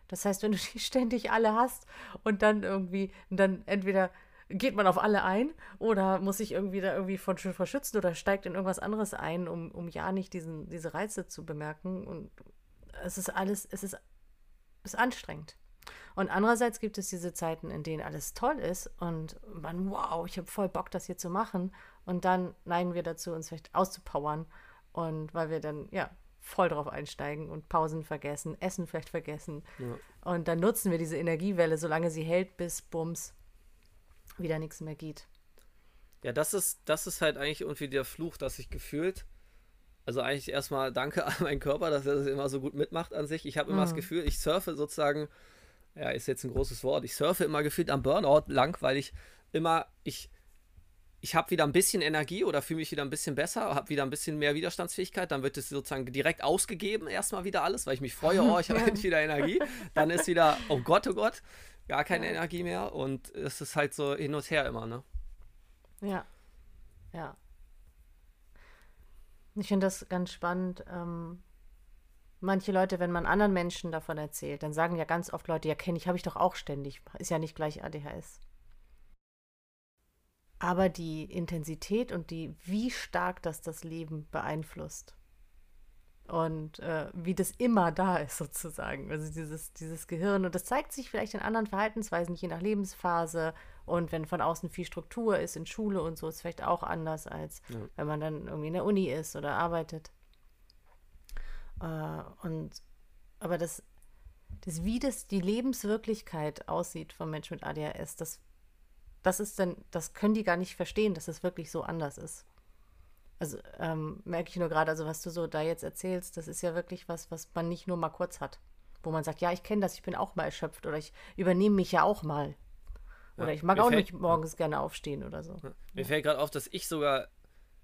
Das heißt, wenn du die ständig alle hast und dann irgendwie, dann entweder geht man auf alle ein oder muss sich irgendwie da irgendwie von verschützen oder steigt in irgendwas anderes ein, um, um ja nicht diesen, diese Reize zu bemerken. Und es ist alles, es ist, ist anstrengend. Und andererseits gibt es diese Zeiten, in denen alles toll ist und man, wow, ich habe voll Bock, das hier zu machen. Und dann neigen wir dazu, uns vielleicht auszupowern. Und weil wir dann, ja, voll drauf einsteigen und Pausen vergessen, Essen vielleicht vergessen. Ja. Und dann nutzen wir diese Energiewelle, solange sie hält, bis Bums wieder nichts mehr geht. Ja, das ist, das ist halt eigentlich irgendwie der Fluch, dass ich gefühlt, also eigentlich erstmal danke an meinen Körper, dass er das immer so gut mitmacht an sich. Ich habe immer mhm. das Gefühl, ich surfe sozusagen, ja, ist jetzt ein großes Wort, ich surfe immer gefühlt am Burnout lang, weil ich immer, ich, ich habe wieder ein bisschen Energie oder fühle mich wieder ein bisschen besser, habe wieder ein bisschen mehr Widerstandsfähigkeit, dann wird es sozusagen direkt ausgegeben, erstmal wieder alles, weil ich mich freue, oh, ich habe endlich wieder Energie. Dann ist wieder, oh Gott, oh Gott, gar keine ja. Energie mehr und es ist halt so hin und her immer, ne? Ja, ja. Ich finde das ganz spannend. Ähm, manche Leute, wenn man anderen Menschen davon erzählt, dann sagen ja ganz oft Leute, ja, kenne ich, habe ich doch auch ständig. Ist ja nicht gleich ADHS. Aber die Intensität und die, wie stark das das Leben beeinflusst und äh, wie das immer da ist sozusagen. Also dieses, dieses Gehirn und das zeigt sich vielleicht in anderen Verhaltensweisen, je nach Lebensphase und wenn von außen viel Struktur ist in Schule und so, ist vielleicht auch anders als ja. wenn man dann irgendwie in der Uni ist oder arbeitet. Äh, und aber das, das, wie das die Lebenswirklichkeit aussieht vom Menschen mit ADHS, das das ist dann, das können die gar nicht verstehen, dass es wirklich so anders ist. Also ähm, merke ich nur gerade, also was du so da jetzt erzählst, das ist ja wirklich was, was man nicht nur mal kurz hat. Wo man sagt, ja, ich kenne das, ich bin auch mal erschöpft oder ich übernehme mich ja auch mal. Oder ja, ich mag auch fällt, nicht morgens ja. gerne aufstehen oder so. Ja. Mir fällt gerade auf, dass ich sogar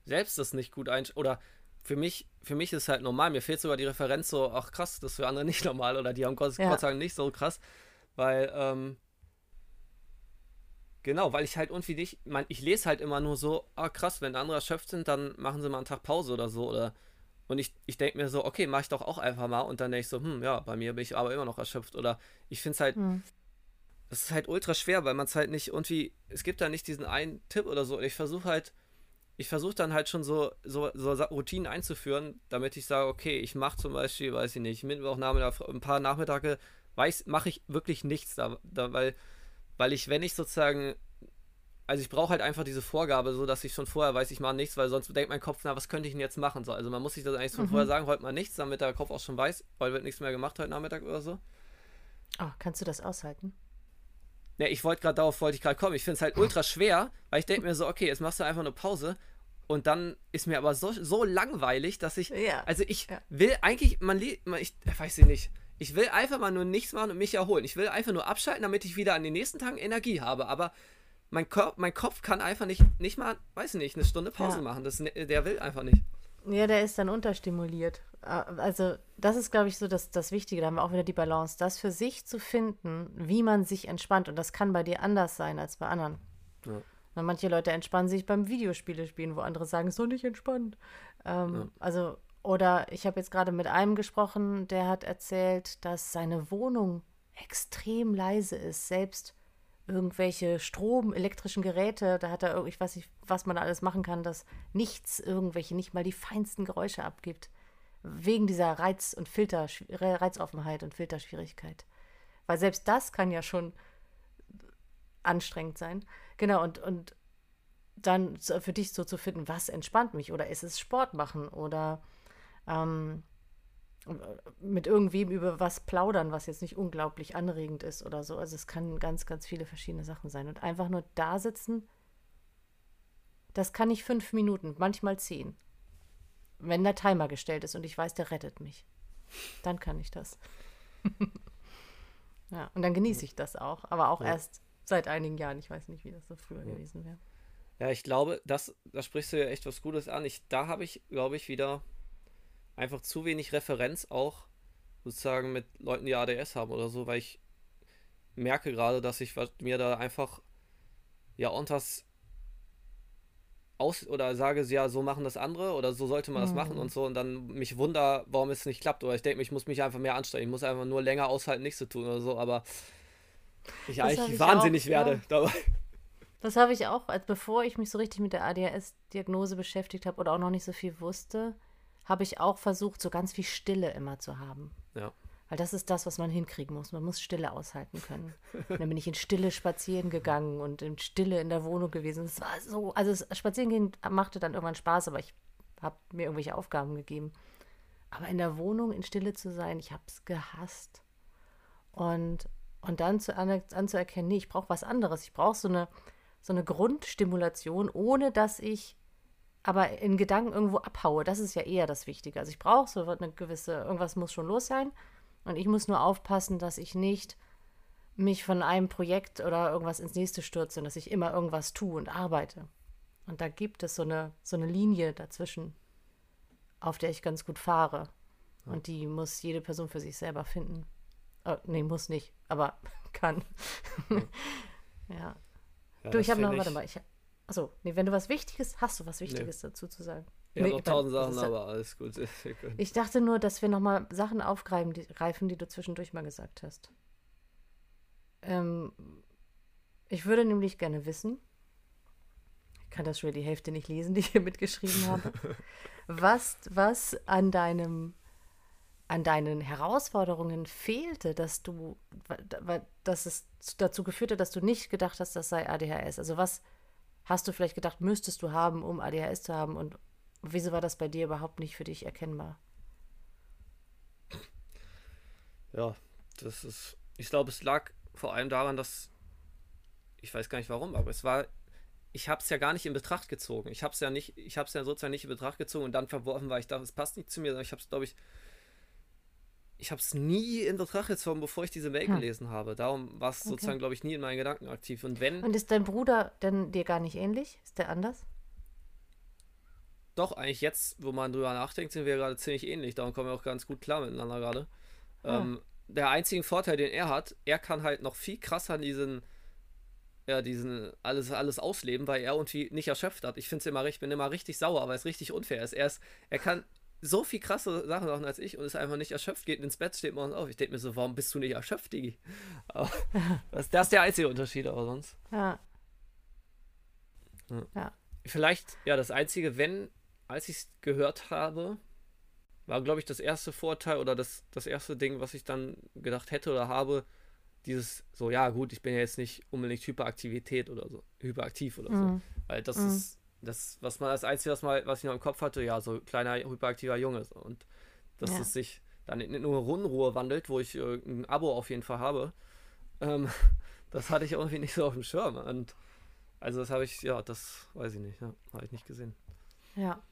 selbst das nicht gut ein oder für mich, für mich ist es halt normal. Mir fehlt sogar die Referenz so, ach krass, das ist für andere nicht normal oder die haben Gott, ja. Gott sei Dank nicht so krass. Weil, ähm, genau, weil ich halt irgendwie nicht, mein, ich lese halt immer nur so, ah krass, wenn andere erschöpft sind, dann machen sie mal einen Tag Pause oder so. Oder und ich, ich denke mir so, okay, mach ich doch auch einfach mal. Und dann denke ich so, hm, ja, bei mir bin ich aber immer noch erschöpft. Oder ich finde es halt, hm. das ist halt ultra schwer, weil man es halt nicht irgendwie, es gibt da nicht diesen einen Tipp oder so. Und ich versuche halt, ich versuche dann halt schon so, so, so Routinen einzuführen, damit ich sage, okay, ich mache zum Beispiel, weiß ich nicht, Mittwochnachmittag, ein paar Nachmittage, weiß, mache ich wirklich nichts da, da, weil, weil ich, wenn ich sozusagen also ich brauche halt einfach diese Vorgabe, so dass ich schon vorher weiß, ich mache nichts, weil sonst denkt mein Kopf, na, was könnte ich denn jetzt machen? So, also man muss sich das eigentlich schon mhm. vorher sagen, heute mal nichts, damit der Kopf auch schon weiß, weil wird nichts mehr gemacht heute Nachmittag oder so. Oh, kannst du das aushalten? Ne, ich wollte gerade darauf wollte ich gerade kommen. Ich finde es halt ultra schwer, weil ich denke mir so, okay, jetzt machst du einfach eine Pause und dann ist mir aber so, so langweilig, dass ich, ja. also ich ja. will eigentlich, man, man ich weiß ich nicht, ich will einfach mal nur nichts machen und mich erholen. Ich will einfach nur abschalten, damit ich wieder an den nächsten Tagen Energie habe. Aber mein, Kör mein Kopf kann einfach nicht, nicht mal, weiß nicht, eine Stunde Pause ja. machen. Das, ne, der will einfach nicht. Ja, der ist dann unterstimuliert. Also, das ist, glaube ich, so das, das Wichtige. Da haben wir auch wieder die Balance, das für sich zu finden, wie man sich entspannt. Und das kann bei dir anders sein als bei anderen. Ja. Na, manche Leute entspannen sich beim Videospiele spielen, wo andere sagen, so nicht entspannt. Ähm, ja. Also, oder ich habe jetzt gerade mit einem gesprochen, der hat erzählt, dass seine Wohnung extrem leise ist, selbst irgendwelche Strom, elektrischen Geräte, da hat er, ich weiß nicht, was man da alles machen kann, dass nichts, irgendwelche, nicht mal die feinsten Geräusche abgibt. Wegen dieser Reiz- und Filter, Reizoffenheit und Filterschwierigkeit. Weil selbst das kann ja schon anstrengend sein. Genau, und, und dann für dich so zu finden, was entspannt mich? Oder ist es Sport machen? Oder ähm, mit irgendwem über was plaudern, was jetzt nicht unglaublich anregend ist oder so. Also es kann ganz, ganz viele verschiedene Sachen sein. Und einfach nur da sitzen, das kann ich fünf Minuten, manchmal zehn. Wenn der Timer gestellt ist und ich weiß, der rettet mich. Dann kann ich das. ja, und dann genieße ich das auch. Aber auch ja. erst seit einigen Jahren. Ich weiß nicht, wie das so früher ja. gewesen wäre. Ja, ich glaube, das, da sprichst du ja echt was Gutes an. Ich, da habe ich, glaube ich, wieder einfach zu wenig Referenz auch sozusagen mit Leuten, die ADS haben oder so, weil ich merke gerade, dass ich mir da einfach ja unters aus oder sage, ja, so machen das andere oder so sollte man das mhm. machen und so und dann mich wunder, warum es nicht klappt oder ich denke, ich muss mich einfach mehr anstrengen, ich muss einfach nur länger aushalten, nichts zu tun oder so, aber ich das eigentlich ich wahnsinnig auch, werde ja. dabei. Das habe ich auch, als bevor ich mich so richtig mit der ADHS-Diagnose beschäftigt habe oder auch noch nicht so viel wusste, habe ich auch versucht, so ganz viel Stille immer zu haben. Ja. Weil das ist das, was man hinkriegen muss. Man muss Stille aushalten können. Und dann bin ich in Stille spazieren gegangen und in Stille in der Wohnung gewesen. Es war so, also spazieren gehen machte dann irgendwann Spaß, aber ich habe mir irgendwelche Aufgaben gegeben. Aber in der Wohnung in Stille zu sein, ich habe es gehasst. Und, und dann zu, an, anzuerkennen, nee, ich brauche was anderes. Ich brauche so eine, so eine Grundstimulation, ohne dass ich aber in Gedanken irgendwo abhaue. Das ist ja eher das Wichtige. Also ich brauche so eine gewisse, irgendwas muss schon los sein. Und ich muss nur aufpassen, dass ich nicht mich von einem Projekt oder irgendwas ins nächste stürze, dass ich immer irgendwas tue und arbeite. Und da gibt es so eine, so eine Linie dazwischen, auf der ich ganz gut fahre. Und die muss jede Person für sich selber finden. Oh, nee, muss nicht, aber kann. ja. ja. Du, ich habe noch, warte mal, ich, Achso, nee, wenn du was Wichtiges, hast du was Wichtiges nee. dazu zu sagen? Ja, nee, noch tausend Sachen, ja, aber alles gut. ich dachte nur, dass wir nochmal Sachen aufgreifen, die, greifen, die du zwischendurch mal gesagt hast. Ähm, ich würde nämlich gerne wissen, ich kann das schon die Hälfte nicht lesen, die ich hier mitgeschrieben habe, was, was an deinem an deinen Herausforderungen fehlte, dass du, dass es dazu geführt hat, dass du nicht gedacht hast, das sei ADHS? Also was, hast du vielleicht gedacht, müsstest du haben, um ADHS zu haben? Und wieso war das bei dir überhaupt nicht für dich erkennbar? Ja, das ist, ich glaube, es lag vor allem daran, dass, ich weiß gar nicht warum, aber es war, ich habe es ja gar nicht in Betracht gezogen. Ich habe es ja nicht, ich habe es ja sozusagen nicht in Betracht gezogen und dann verworfen, weil ich dachte, es passt nicht zu mir, sondern ich habe es, glaube ich, ich habe es nie in Betracht gezogen, bevor ich diese Mail hm. gelesen habe. Darum war es okay. sozusagen, glaube ich, nie in meinen Gedanken aktiv. Und wenn. Und ist dein Bruder denn dir gar nicht ähnlich? Ist der anders? doch, eigentlich jetzt, wo man drüber nachdenkt, sind wir gerade ziemlich ähnlich. Darum kommen wir auch ganz gut klar miteinander gerade. Ja. Ähm, der einzige Vorteil, den er hat, er kann halt noch viel krasser diesen, ja, diesen alles, alles ausleben, weil er irgendwie nicht erschöpft hat. Ich finde es immer, ich bin immer richtig sauer, weil es richtig unfair ist. Er, ist, er kann so viel krasse Sachen machen als ich und ist einfach nicht erschöpft, geht ins Bett, steht morgens auf. Ich denke mir so, warum bist du nicht erschöpft, Digi? Aber das, das, ist der einzige Unterschied, aber sonst. Ja. ja. ja. Vielleicht, ja, das einzige, wenn, als ich es gehört habe, war, glaube ich, das erste Vorteil oder das, das erste Ding, was ich dann gedacht hätte oder habe, dieses so, ja, gut, ich bin ja jetzt nicht unbedingt Hyperaktivität oder so, hyperaktiv oder so. Mhm. Weil das mhm. ist das, was man das Einzige, was, mal, was ich noch im Kopf hatte, ja, so kleiner hyperaktiver Junge. Und dass ja. es sich dann in nur Unruhe wandelt, wo ich äh, ein Abo auf jeden Fall habe, ähm, das hatte ich irgendwie nicht so auf dem Schirm. Und also das habe ich, ja, das weiß ich nicht, ja, habe ich nicht gesehen. Ja.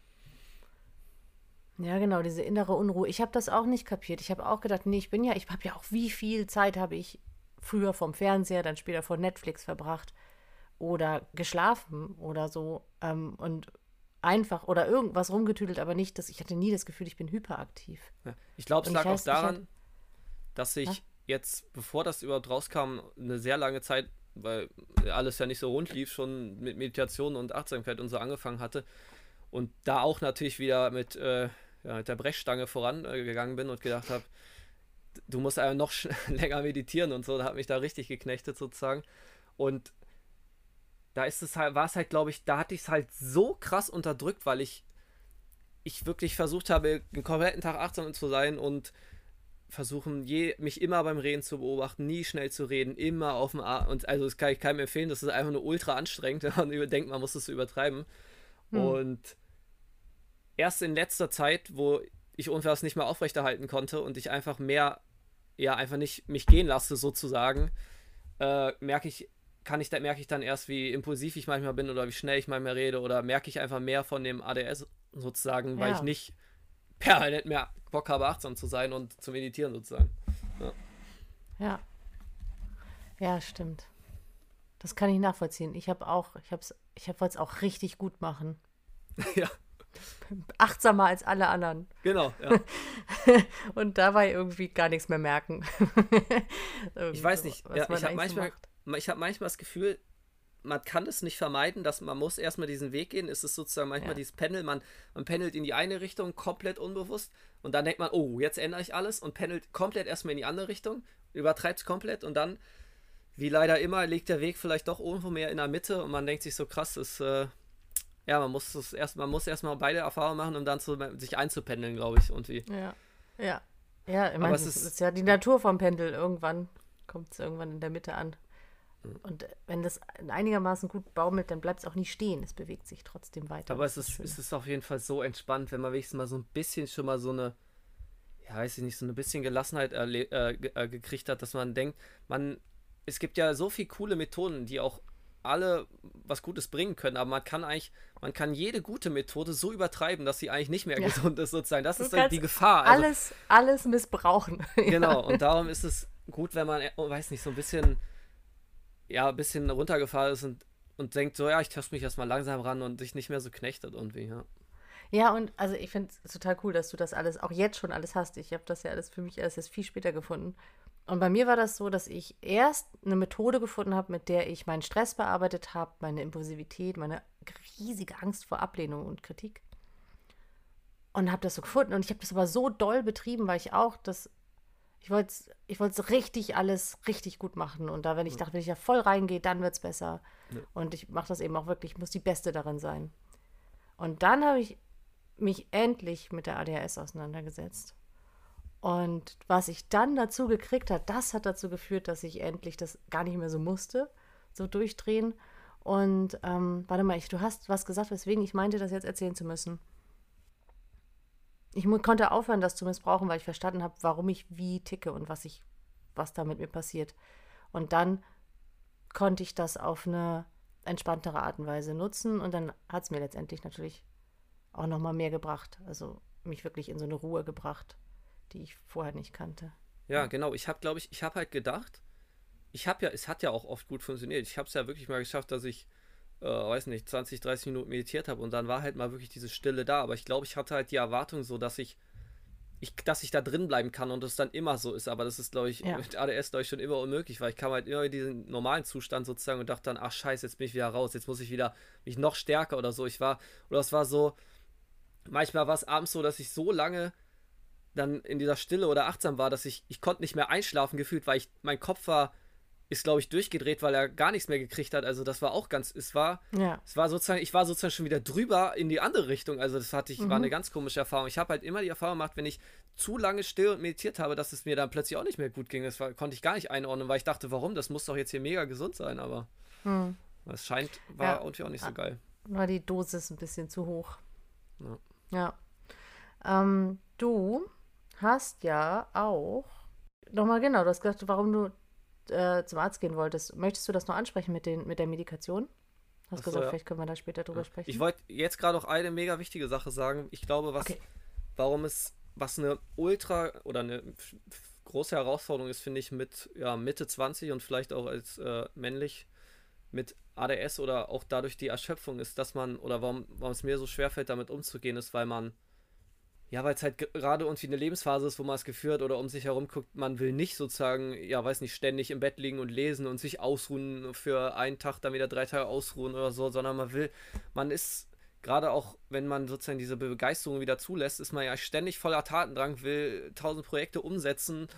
Ja, genau, diese innere Unruhe. Ich habe das auch nicht kapiert. Ich habe auch gedacht, nee, ich bin ja, ich habe ja auch, wie viel Zeit habe ich früher vom Fernseher, dann später vor Netflix verbracht oder geschlafen oder so ähm, und einfach oder irgendwas rumgetüdelt, aber nicht, dass ich hatte nie das Gefühl, ich bin hyperaktiv. Ja. Ich glaube, es lag auch daran, halt, dass ich ja? jetzt, bevor das überhaupt rauskam, eine sehr lange Zeit, weil alles ja nicht so rund lief, schon mit Meditation und Achtsamkeit und so angefangen hatte und da auch natürlich wieder mit, äh, ja, mit der Brechstange vorangegangen äh, bin und gedacht habe, du musst einfach noch länger meditieren und so, da hat mich da richtig geknechtet sozusagen und da ist es halt, war es halt, glaube ich, da hatte ich es halt so krass unterdrückt, weil ich, ich wirklich versucht habe, den kompletten Tag achtsam zu sein und versuchen, je, mich immer beim Reden zu beobachten, nie schnell zu reden, immer auf dem A und also das kann ich keinem empfehlen, das ist einfach nur ultra anstrengend, wenn man denkt, man muss es übertreiben. Hm. Und erst in letzter Zeit, wo ich irgendwas nicht mehr aufrechterhalten konnte und ich einfach mehr, ja, einfach nicht mich gehen lasse, sozusagen, äh, merke ich kann ich da, merke ich dann erst, wie impulsiv ich manchmal bin oder wie schnell ich manchmal rede oder merke ich einfach mehr von dem ADS sozusagen, weil ja. ich nicht permanent mehr Bock habe, achtsam zu sein und zu meditieren sozusagen. Ja. Ja, ja stimmt. Das kann ich nachvollziehen. Ich habe auch, ich habe es, ich wollte es auch richtig gut machen. ja. Achtsamer als alle anderen. Genau, ja. und dabei irgendwie gar nichts mehr merken. ich weiß nicht, ja, ich habe manchmal, so ich habe manchmal das Gefühl, man kann es nicht vermeiden, dass man muss erstmal diesen Weg gehen. Es ist sozusagen manchmal ja. dieses Pendel, man, man pendelt in die eine Richtung komplett unbewusst und dann denkt man, oh, jetzt ändere ich alles und pendelt komplett erstmal in die andere Richtung, übertreibt es komplett und dann, wie leider immer, liegt der Weg vielleicht doch irgendwo mehr in der Mitte und man denkt sich so krass, ist, äh, ja, man muss es erst, man muss erstmal beide Erfahrungen machen, um dann zu, sich einzupendeln, glaube ich, irgendwie. Ja, ja. Ja, ich meine, es ist, ist ja die Natur vom Pendel. Irgendwann kommt es irgendwann in der Mitte an. Und wenn das einigermaßen gut baumelt, dann bleibt es auch nie stehen. Es bewegt sich trotzdem weiter. Aber es ist, es ist auf jeden Fall so entspannt, wenn man wenigstens mal so ein bisschen schon mal so eine, ja, weiß ich nicht, so ein bisschen Gelassenheit äh, äh, gekriegt hat, dass man denkt, man, es gibt ja so viele coole Methoden, die auch alle was Gutes bringen können, aber man kann eigentlich, man kann jede gute Methode so übertreiben, dass sie eigentlich nicht mehr ja. gesund ist, sozusagen. Das du ist halt die Gefahr. Also, alles, alles missbrauchen. Genau, und darum ist es gut, wenn man, oh, weiß nicht, so ein bisschen ja, ein bisschen runtergefahren ist und, und denkt so, ja, ich taste mich erstmal langsam ran und sich nicht mehr so knechtet irgendwie, ja. Ja, und also ich finde es total cool, dass du das alles, auch jetzt schon alles hast. Ich habe das ja alles für mich erst jetzt viel später gefunden. Und bei mir war das so, dass ich erst eine Methode gefunden habe, mit der ich meinen Stress bearbeitet habe, meine Impulsivität, meine riesige Angst vor Ablehnung und Kritik. Und habe das so gefunden. Und ich habe das aber so doll betrieben, weil ich auch das ich wollte es ich richtig alles richtig gut machen. Und da, wenn ich ja. dachte, wenn ich ja voll reingehe, dann wird es besser. Ja. Und ich mache das eben auch wirklich, ich muss die Beste darin sein. Und dann habe ich mich endlich mit der ADHS auseinandergesetzt. Und was ich dann dazu gekriegt habe, das hat dazu geführt, dass ich endlich das gar nicht mehr so musste, so durchdrehen. Und ähm, warte mal, ich, du hast was gesagt, weswegen ich meinte, das jetzt erzählen zu müssen ich konnte aufhören, das zu missbrauchen, weil ich verstanden habe, warum ich wie ticke und was ich, was da mit mir passiert. Und dann konnte ich das auf eine entspanntere Art und Weise nutzen und dann hat es mir letztendlich natürlich auch nochmal mehr gebracht. Also mich wirklich in so eine Ruhe gebracht, die ich vorher nicht kannte. Ja, genau. Ich habe, glaube ich, ich habe halt gedacht, ich habe ja, es hat ja auch oft gut funktioniert. Ich habe es ja wirklich mal geschafft, dass ich äh, weiß nicht, 20, 30 Minuten meditiert habe und dann war halt mal wirklich diese Stille da. Aber ich glaube, ich hatte halt die Erwartung so, dass ich, ich, dass ich da drin bleiben kann und es dann immer so ist. Aber das ist, glaube ich, ja. mit ADS, glaube ich, schon immer unmöglich, weil ich kam halt immer in diesen normalen Zustand sozusagen und dachte dann, ach scheiße, jetzt bin ich wieder raus, jetzt muss ich wieder mich noch stärker oder so. Ich war, oder es war so, manchmal war es abends so, dass ich so lange dann in dieser Stille oder achtsam war, dass ich, ich konnte nicht mehr einschlafen gefühlt, weil ich, mein Kopf war, ist, glaube ich, durchgedreht, weil er gar nichts mehr gekriegt hat. Also das war auch ganz, es war, ja. es war sozusagen, ich war sozusagen schon wieder drüber in die andere Richtung. Also das hatte ich, mhm. war eine ganz komische Erfahrung. Ich habe halt immer die Erfahrung gemacht, wenn ich zu lange still und meditiert habe, dass es mir dann plötzlich auch nicht mehr gut ging. Das war, konnte ich gar nicht einordnen, weil ich dachte, warum? Das muss doch jetzt hier mega gesund sein, aber mhm. es scheint, war ja. irgendwie auch nicht so geil. War die Dosis ein bisschen zu hoch. Ja. ja. Ähm, du hast ja auch, nochmal genau, du hast gesagt, warum du äh, zum Arzt gehen wolltest. Möchtest du das noch ansprechen mit, den, mit der Medikation? Hast Achso, gesagt, ja. vielleicht können wir da später drüber ja. sprechen. Ich wollte jetzt gerade noch eine mega wichtige Sache sagen. Ich glaube, was, okay. warum es, was eine ultra oder eine große Herausforderung ist, finde ich, mit ja, Mitte 20 und vielleicht auch als äh, männlich mit ADS oder auch dadurch die Erschöpfung ist, dass man, oder warum, warum es mir so schwer fällt, damit umzugehen, ist, weil man ja, weil es halt gerade irgendwie eine Lebensphase ist, wo man es geführt oder um sich herum guckt, man will nicht sozusagen, ja, weiß nicht, ständig im Bett liegen und lesen und sich ausruhen für einen Tag, dann wieder drei Tage ausruhen oder so, sondern man will, man ist gerade auch, wenn man sozusagen diese Begeisterung wieder zulässt, ist man ja ständig voller Tatendrang, will tausend Projekte umsetzen,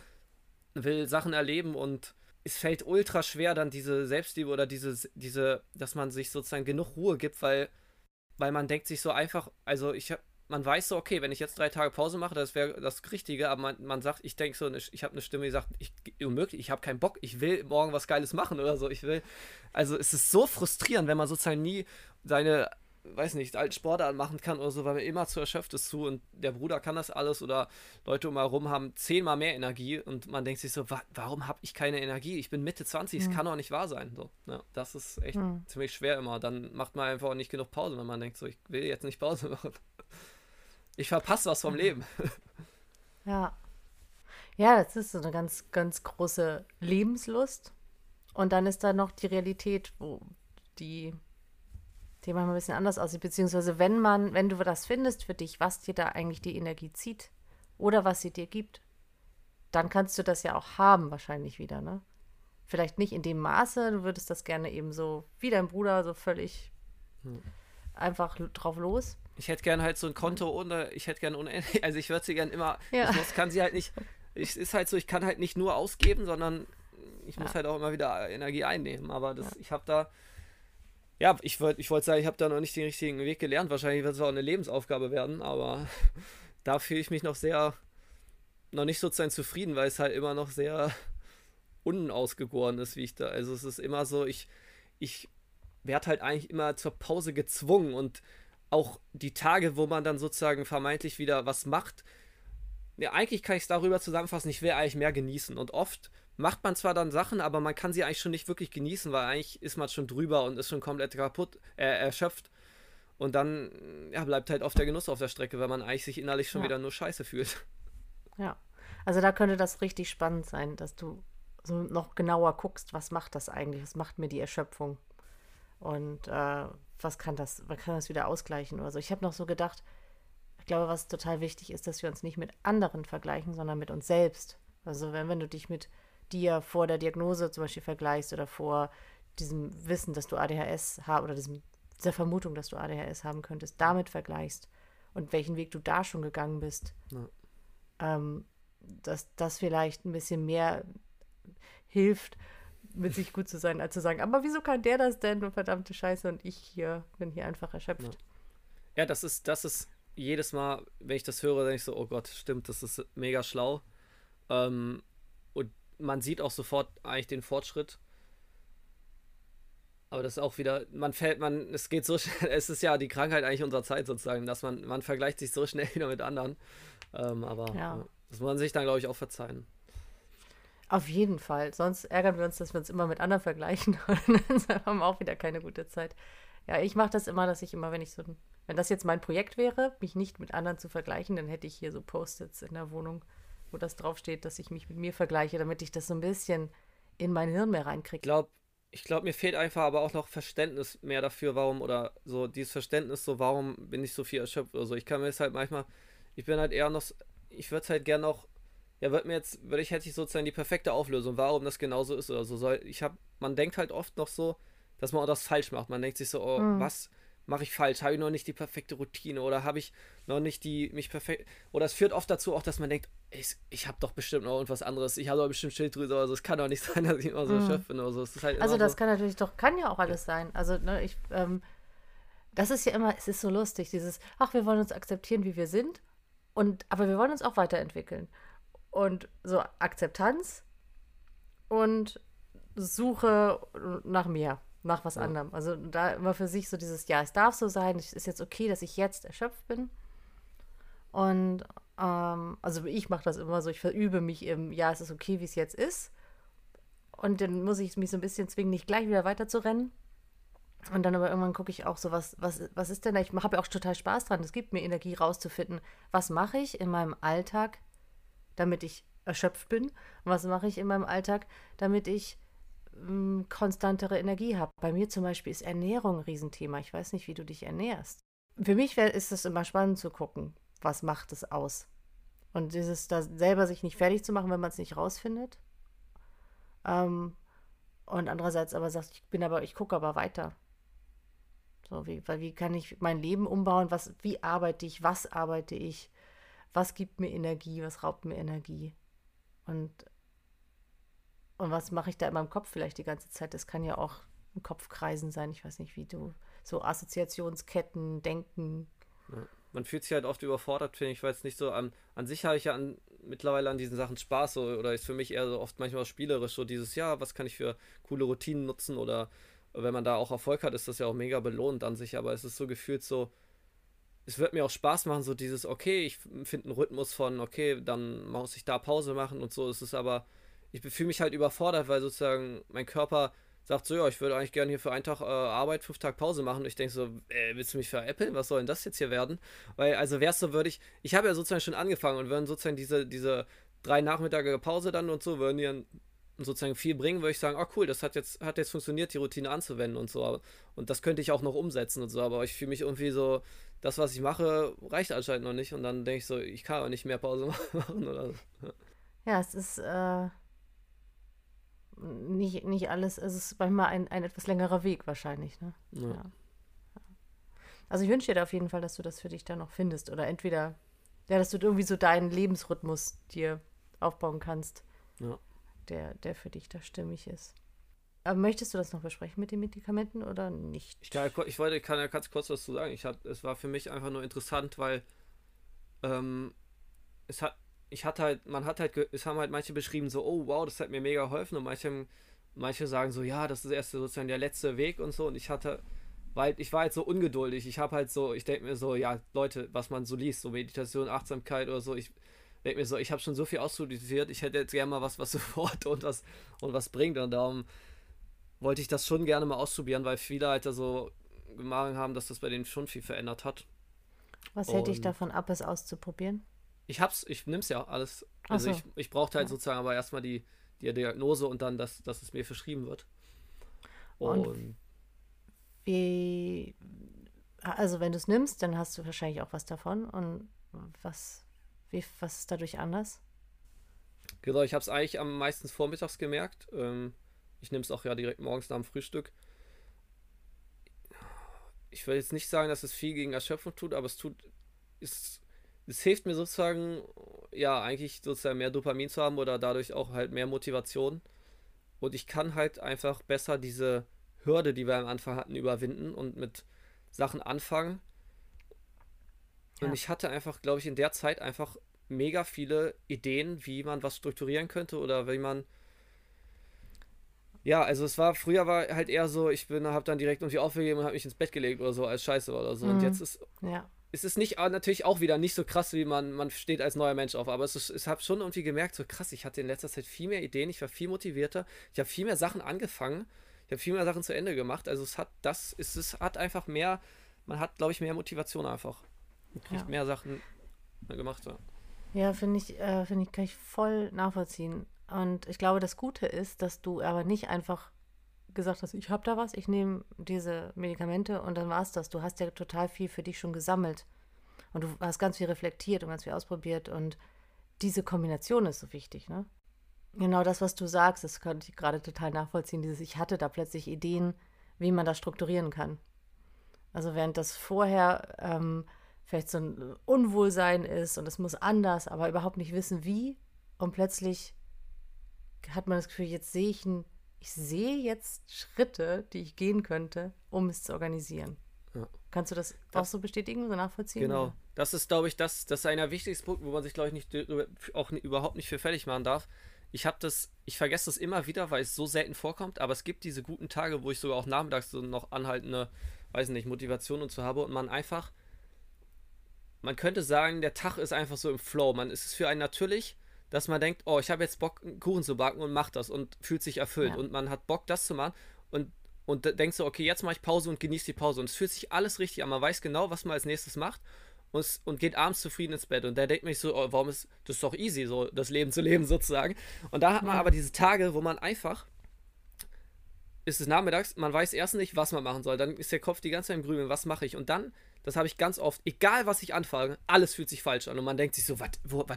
will Sachen erleben und es fällt ultra schwer, dann diese Selbstliebe oder diese, diese, dass man sich sozusagen genug Ruhe gibt, weil, weil man denkt sich so einfach, also ich habe man weiß so, okay, wenn ich jetzt drei Tage Pause mache, das wäre das Richtige, aber man, man sagt, ich denke so, ich habe eine Stimme, die sagt, ich, unmöglich, ich habe keinen Bock, ich will morgen was Geiles machen oder so, ich will, also es ist so frustrierend, wenn man sozusagen nie seine, weiß nicht, alten Sportarten machen kann oder so, weil man immer zu erschöpft ist zu und der Bruder kann das alles oder Leute um herum haben zehnmal mehr Energie und man denkt sich so, wa warum habe ich keine Energie? Ich bin Mitte 20, es mhm. kann doch nicht wahr sein. So, ja, das ist echt mhm. ziemlich schwer immer. Dann macht man einfach nicht genug Pause, wenn man denkt so, ich will jetzt nicht Pause machen. Ich verpasse was vom Leben. Ja. Ja, das ist so eine ganz, ganz große Lebenslust. Und dann ist da noch die Realität, wo die, die manchmal ein bisschen anders aussieht. Beziehungsweise, wenn man, wenn du das findest für dich, was dir da eigentlich die Energie zieht oder was sie dir gibt, dann kannst du das ja auch haben, wahrscheinlich wieder, ne? Vielleicht nicht in dem Maße, du würdest das gerne eben so wie dein Bruder, so völlig hm. einfach drauf los. Ich hätte gern halt so ein Konto ohne, ich hätte gern unendlich, also ich würde sie gern immer, ja. ich muss, kann sie halt nicht, es ist halt so, ich kann halt nicht nur ausgeben, sondern ich ja. muss halt auch immer wieder Energie einnehmen. Aber das, ja. ich habe da, ja, ich wollte ich wollt sagen, ich habe da noch nicht den richtigen Weg gelernt. Wahrscheinlich wird es auch eine Lebensaufgabe werden, aber da fühle ich mich noch sehr, noch nicht sozusagen zufrieden, weil es halt immer noch sehr unausgegoren ist, wie ich da. Also es ist immer so, ich, ich werde halt eigentlich immer zur Pause gezwungen und auch die Tage, wo man dann sozusagen vermeintlich wieder was macht, ja, eigentlich kann ich es darüber zusammenfassen, ich will eigentlich mehr genießen. Und oft macht man zwar dann Sachen, aber man kann sie eigentlich schon nicht wirklich genießen, weil eigentlich ist man schon drüber und ist schon komplett kaputt, äh, erschöpft. Und dann ja, bleibt halt oft der Genuss auf der Strecke, weil man eigentlich sich innerlich schon ja. wieder nur scheiße fühlt. Ja, also da könnte das richtig spannend sein, dass du so noch genauer guckst, was macht das eigentlich, was macht mir die Erschöpfung. Und äh, was kann das, was kann das wieder ausgleichen oder so. Ich habe noch so gedacht, ich glaube, was total wichtig ist, dass wir uns nicht mit anderen vergleichen, sondern mit uns selbst. Also wenn, wenn du dich mit dir vor der Diagnose zum Beispiel vergleichst oder vor diesem Wissen, dass du ADHS hast oder diesem, dieser Vermutung, dass du ADHS haben könntest, damit vergleichst und welchen Weg du da schon gegangen bist, ja. ähm, dass das vielleicht ein bisschen mehr hilft, mit sich gut zu sein, als zu sagen, aber wieso kann der das denn, du verdammte Scheiße, und ich hier bin hier einfach erschöpft. Ja, ja das ist, das ist jedes Mal, wenn ich das höre, denke ich so, oh Gott, stimmt, das ist mega schlau. Ähm, und man sieht auch sofort eigentlich den Fortschritt. Aber das ist auch wieder, man fällt, man, es geht so schnell, es ist ja die Krankheit eigentlich unserer Zeit sozusagen, dass man, man vergleicht sich so schnell wieder mit anderen. Ähm, aber ja. das muss man sich dann, glaube ich, auch verzeihen. Auf jeden Fall. Sonst ärgern wir uns, dass wir uns immer mit anderen vergleichen und dann haben wir auch wieder keine gute Zeit. Ja, ich mache das immer, dass ich immer, wenn ich so, wenn das jetzt mein Projekt wäre, mich nicht mit anderen zu vergleichen, dann hätte ich hier so Post-its in der Wohnung, wo das draufsteht, dass ich mich mit mir vergleiche, damit ich das so ein bisschen in mein Hirn mehr reinkriege. Ich glaube, ich glaube, mir fehlt einfach aber auch noch Verständnis mehr dafür, warum, oder so dieses Verständnis, so warum bin ich so viel erschöpft oder so. Ich kann mir es halt manchmal, ich bin halt eher noch, ich würde es halt gerne noch, ja, wird mir jetzt, würde ich, hätte ich sozusagen die perfekte Auflösung, warum das genauso ist oder so. Soll, ich habe, man denkt halt oft noch so, dass man auch das falsch macht. Man denkt sich so, oh, mhm. was mache ich falsch? Habe ich noch nicht die perfekte Routine oder habe ich noch nicht die mich perfekt oder es führt oft dazu auch, dass man denkt, ich, ich habe doch bestimmt noch irgendwas anderes. Ich habe doch bestimmt Schilddrüse oder so. Es kann doch nicht sein, dass ich immer so mhm. bin oder so. Halt also das so. kann natürlich doch, kann ja auch alles sein. Also ne, ich, ähm, das ist ja immer, es ist so lustig, dieses, ach, wir wollen uns akzeptieren, wie wir sind, und aber wir wollen uns auch weiterentwickeln. Und so Akzeptanz und Suche nach mehr nach was ja. anderem. Also da immer für sich so dieses, ja, es darf so sein, es ist jetzt okay, dass ich jetzt erschöpft bin. Und ähm, also ich mache das immer so, ich verübe mich im, ja, es ist okay, wie es jetzt ist. Und dann muss ich mich so ein bisschen zwingen, nicht gleich wieder weiter zu rennen. Und dann aber irgendwann gucke ich auch so, was, was, was ist denn da? Ich habe ja auch total Spaß dran. Es gibt mir Energie rauszufinden, was mache ich in meinem Alltag, damit ich erschöpft bin? Was mache ich in meinem Alltag, damit ich konstantere Energie habe. Bei mir zum Beispiel ist Ernährung ein Riesenthema. Ich weiß nicht, wie du dich ernährst. Für mich wär, ist es immer spannend zu gucken, was macht es aus. Und dieses da selber sich nicht fertig zu machen, wenn man es nicht rausfindet. Ähm, und andererseits aber sagt, ich bin aber, ich gucke aber weiter. So, wie, wie kann ich mein Leben umbauen? Was, wie arbeite ich? Was arbeite ich? Was gibt mir Energie? Was raubt mir Energie? Und und was mache ich da in meinem Kopf vielleicht die ganze Zeit? Das kann ja auch im Kopf kreisen sein. Ich weiß nicht, wie du so Assoziationsketten, Denken. Ja. Man fühlt sich halt oft überfordert, finde ich, weil es nicht so an, an sich habe ich ja an, mittlerweile an diesen Sachen Spaß so, oder ist für mich eher so oft manchmal spielerisch so dieses, ja, was kann ich für coole Routinen nutzen oder wenn man da auch Erfolg hat, ist das ja auch mega belohnt an sich, aber es ist so gefühlt so, es wird mir auch Spaß machen, so dieses, okay, ich finde einen Rhythmus von, okay, dann muss ich da Pause machen und so, es ist aber ich fühle mich halt überfordert, weil sozusagen mein Körper sagt so, ja, ich würde eigentlich gerne hier für einen Tag äh, Arbeit, fünf Tage Pause machen. Und ich denke so, äh, willst du mich veräppeln? Was soll denn das jetzt hier werden? Weil, also wär's so, würde ich, ich habe ja sozusagen schon angefangen und würden sozusagen diese, diese drei Nachmittage Pause dann und so, würden die sozusagen viel bringen, würde ich sagen, oh cool, das hat jetzt, hat jetzt funktioniert, die Routine anzuwenden und so. Und das könnte ich auch noch umsetzen und so, aber ich fühle mich irgendwie so, das, was ich mache, reicht anscheinend noch nicht. Und dann denke ich so, ich kann auch nicht mehr Pause machen oder so. Ja, es ist, äh nicht, nicht alles, es ist manchmal ein, ein etwas längerer Weg wahrscheinlich. Ne? Ja. ja. Also ich wünsche dir auf jeden Fall, dass du das für dich dann noch findest. Oder entweder, ja, dass du irgendwie so deinen Lebensrhythmus dir aufbauen kannst, ja. der, der für dich da stimmig ist. Aber möchtest du das noch besprechen mit den Medikamenten oder nicht? Ich, kann, ich wollte, kann ja ganz kurz was zu sagen. Ich hat, es war für mich einfach nur interessant, weil ähm, es hat ich hatte halt, man hat halt, es haben halt manche beschrieben, so, oh wow, das hat mir mega geholfen. Und manche, manche sagen so, ja, das ist erst sozusagen der letzte Weg und so. Und ich hatte, weil ich war halt so ungeduldig, ich habe halt so, ich denke mir so, ja, Leute, was man so liest, so Meditation, Achtsamkeit oder so, ich denke mir so, ich habe schon so viel ausstudiert, ich hätte jetzt gerne mal was, was sofort und was, und was bringt. Und darum wollte ich das schon gerne mal ausprobieren, weil viele halt da so gemacht haben, dass das bei denen schon viel verändert hat. Was hält dich davon ab, es auszuprobieren? Ich hab's, ich nimm's ja alles. Also so. ich, ich brauchte halt ja. sozusagen aber erstmal die, die Diagnose und dann, dass, dass es mir verschrieben wird. Und, und wie, also wenn du es nimmst, dann hast du wahrscheinlich auch was davon. Und was, wie, was ist dadurch anders? Genau, ich habe es eigentlich am meisten vormittags gemerkt. Ähm, ich nehme es auch ja direkt morgens nach dem Frühstück. Ich will jetzt nicht sagen, dass es viel gegen Erschöpfung tut, aber es tut, ist es hilft mir sozusagen, ja, eigentlich sozusagen mehr Dopamin zu haben oder dadurch auch halt mehr Motivation. Und ich kann halt einfach besser diese Hürde, die wir am Anfang hatten, überwinden und mit Sachen anfangen. Ja. Und ich hatte einfach, glaube ich, in der Zeit einfach mega viele Ideen, wie man was strukturieren könnte oder wie man. Ja, also es war, früher war halt eher so, ich bin, hab dann direkt irgendwie aufgegeben und hab mich ins Bett gelegt oder so, als Scheiße oder so. Mhm. Und jetzt ist ja es ist nicht ah, natürlich auch wieder nicht so krass, wie man, man steht als neuer Mensch auf, aber es ist, ich habe schon irgendwie gemerkt, so krass, ich hatte in letzter Zeit viel mehr Ideen, ich war viel motivierter, ich habe viel mehr Sachen angefangen, ich habe viel mehr Sachen zu Ende gemacht. Also es hat das, es, es hat einfach mehr, man hat, glaube ich, mehr Motivation einfach. Man kriegt ja. mehr Sachen gemacht. Ja, ja finde ich, äh, finde ich, kann ich voll nachvollziehen. Und ich glaube, das Gute ist, dass du aber nicht einfach gesagt hast, ich habe da was, ich nehme diese Medikamente und dann war es das. Du hast ja total viel für dich schon gesammelt und du hast ganz viel reflektiert und ganz viel ausprobiert und diese Kombination ist so wichtig, ne? Genau das, was du sagst, das könnte ich gerade total nachvollziehen. Dieses, ich hatte da plötzlich Ideen, wie man das strukturieren kann. Also während das vorher ähm, vielleicht so ein Unwohlsein ist und es muss anders, aber überhaupt nicht wissen, wie. Und plötzlich hat man das Gefühl, jetzt sehe ich ein, ich sehe jetzt Schritte, die ich gehen könnte, um es zu organisieren. Ja. Kannst du das, das, auch so bestätigen, so nachvollziehen? Genau. Oder? Das ist, glaube ich, das, das ist einer der wichtigsten Punkte, wo man sich, glaube ich, nicht, auch überhaupt nicht für fertig machen darf. Ich habe das, ich vergesse das immer wieder, weil es so selten vorkommt, aber es gibt diese guten Tage, wo ich sogar auch nachmittags so noch anhaltende, weiß nicht, Motivation und so habe und man einfach, man könnte sagen, der Tag ist einfach so im Flow. Man ist es für einen natürlich, dass man denkt, oh, ich habe jetzt Bock, einen Kuchen zu backen und macht das und fühlt sich erfüllt. Ja. Und man hat Bock, das zu machen. Und, und denkt so, okay, jetzt mache ich Pause und genieße die Pause. Und es fühlt sich alles richtig an. Man weiß genau, was man als nächstes macht und, und geht abends zufrieden ins Bett. Und da denkt man sich so, oh, warum ist das ist doch easy, so das Leben zu leben sozusagen. Und da hat man aber diese Tage, wo man einfach ist es nachmittags, man weiß erst nicht, was man machen soll. Dann ist der Kopf die ganze Zeit im Grübeln, was mache ich? Und dann, das habe ich ganz oft, egal was ich anfange, alles fühlt sich falsch an. Und man denkt sich so, was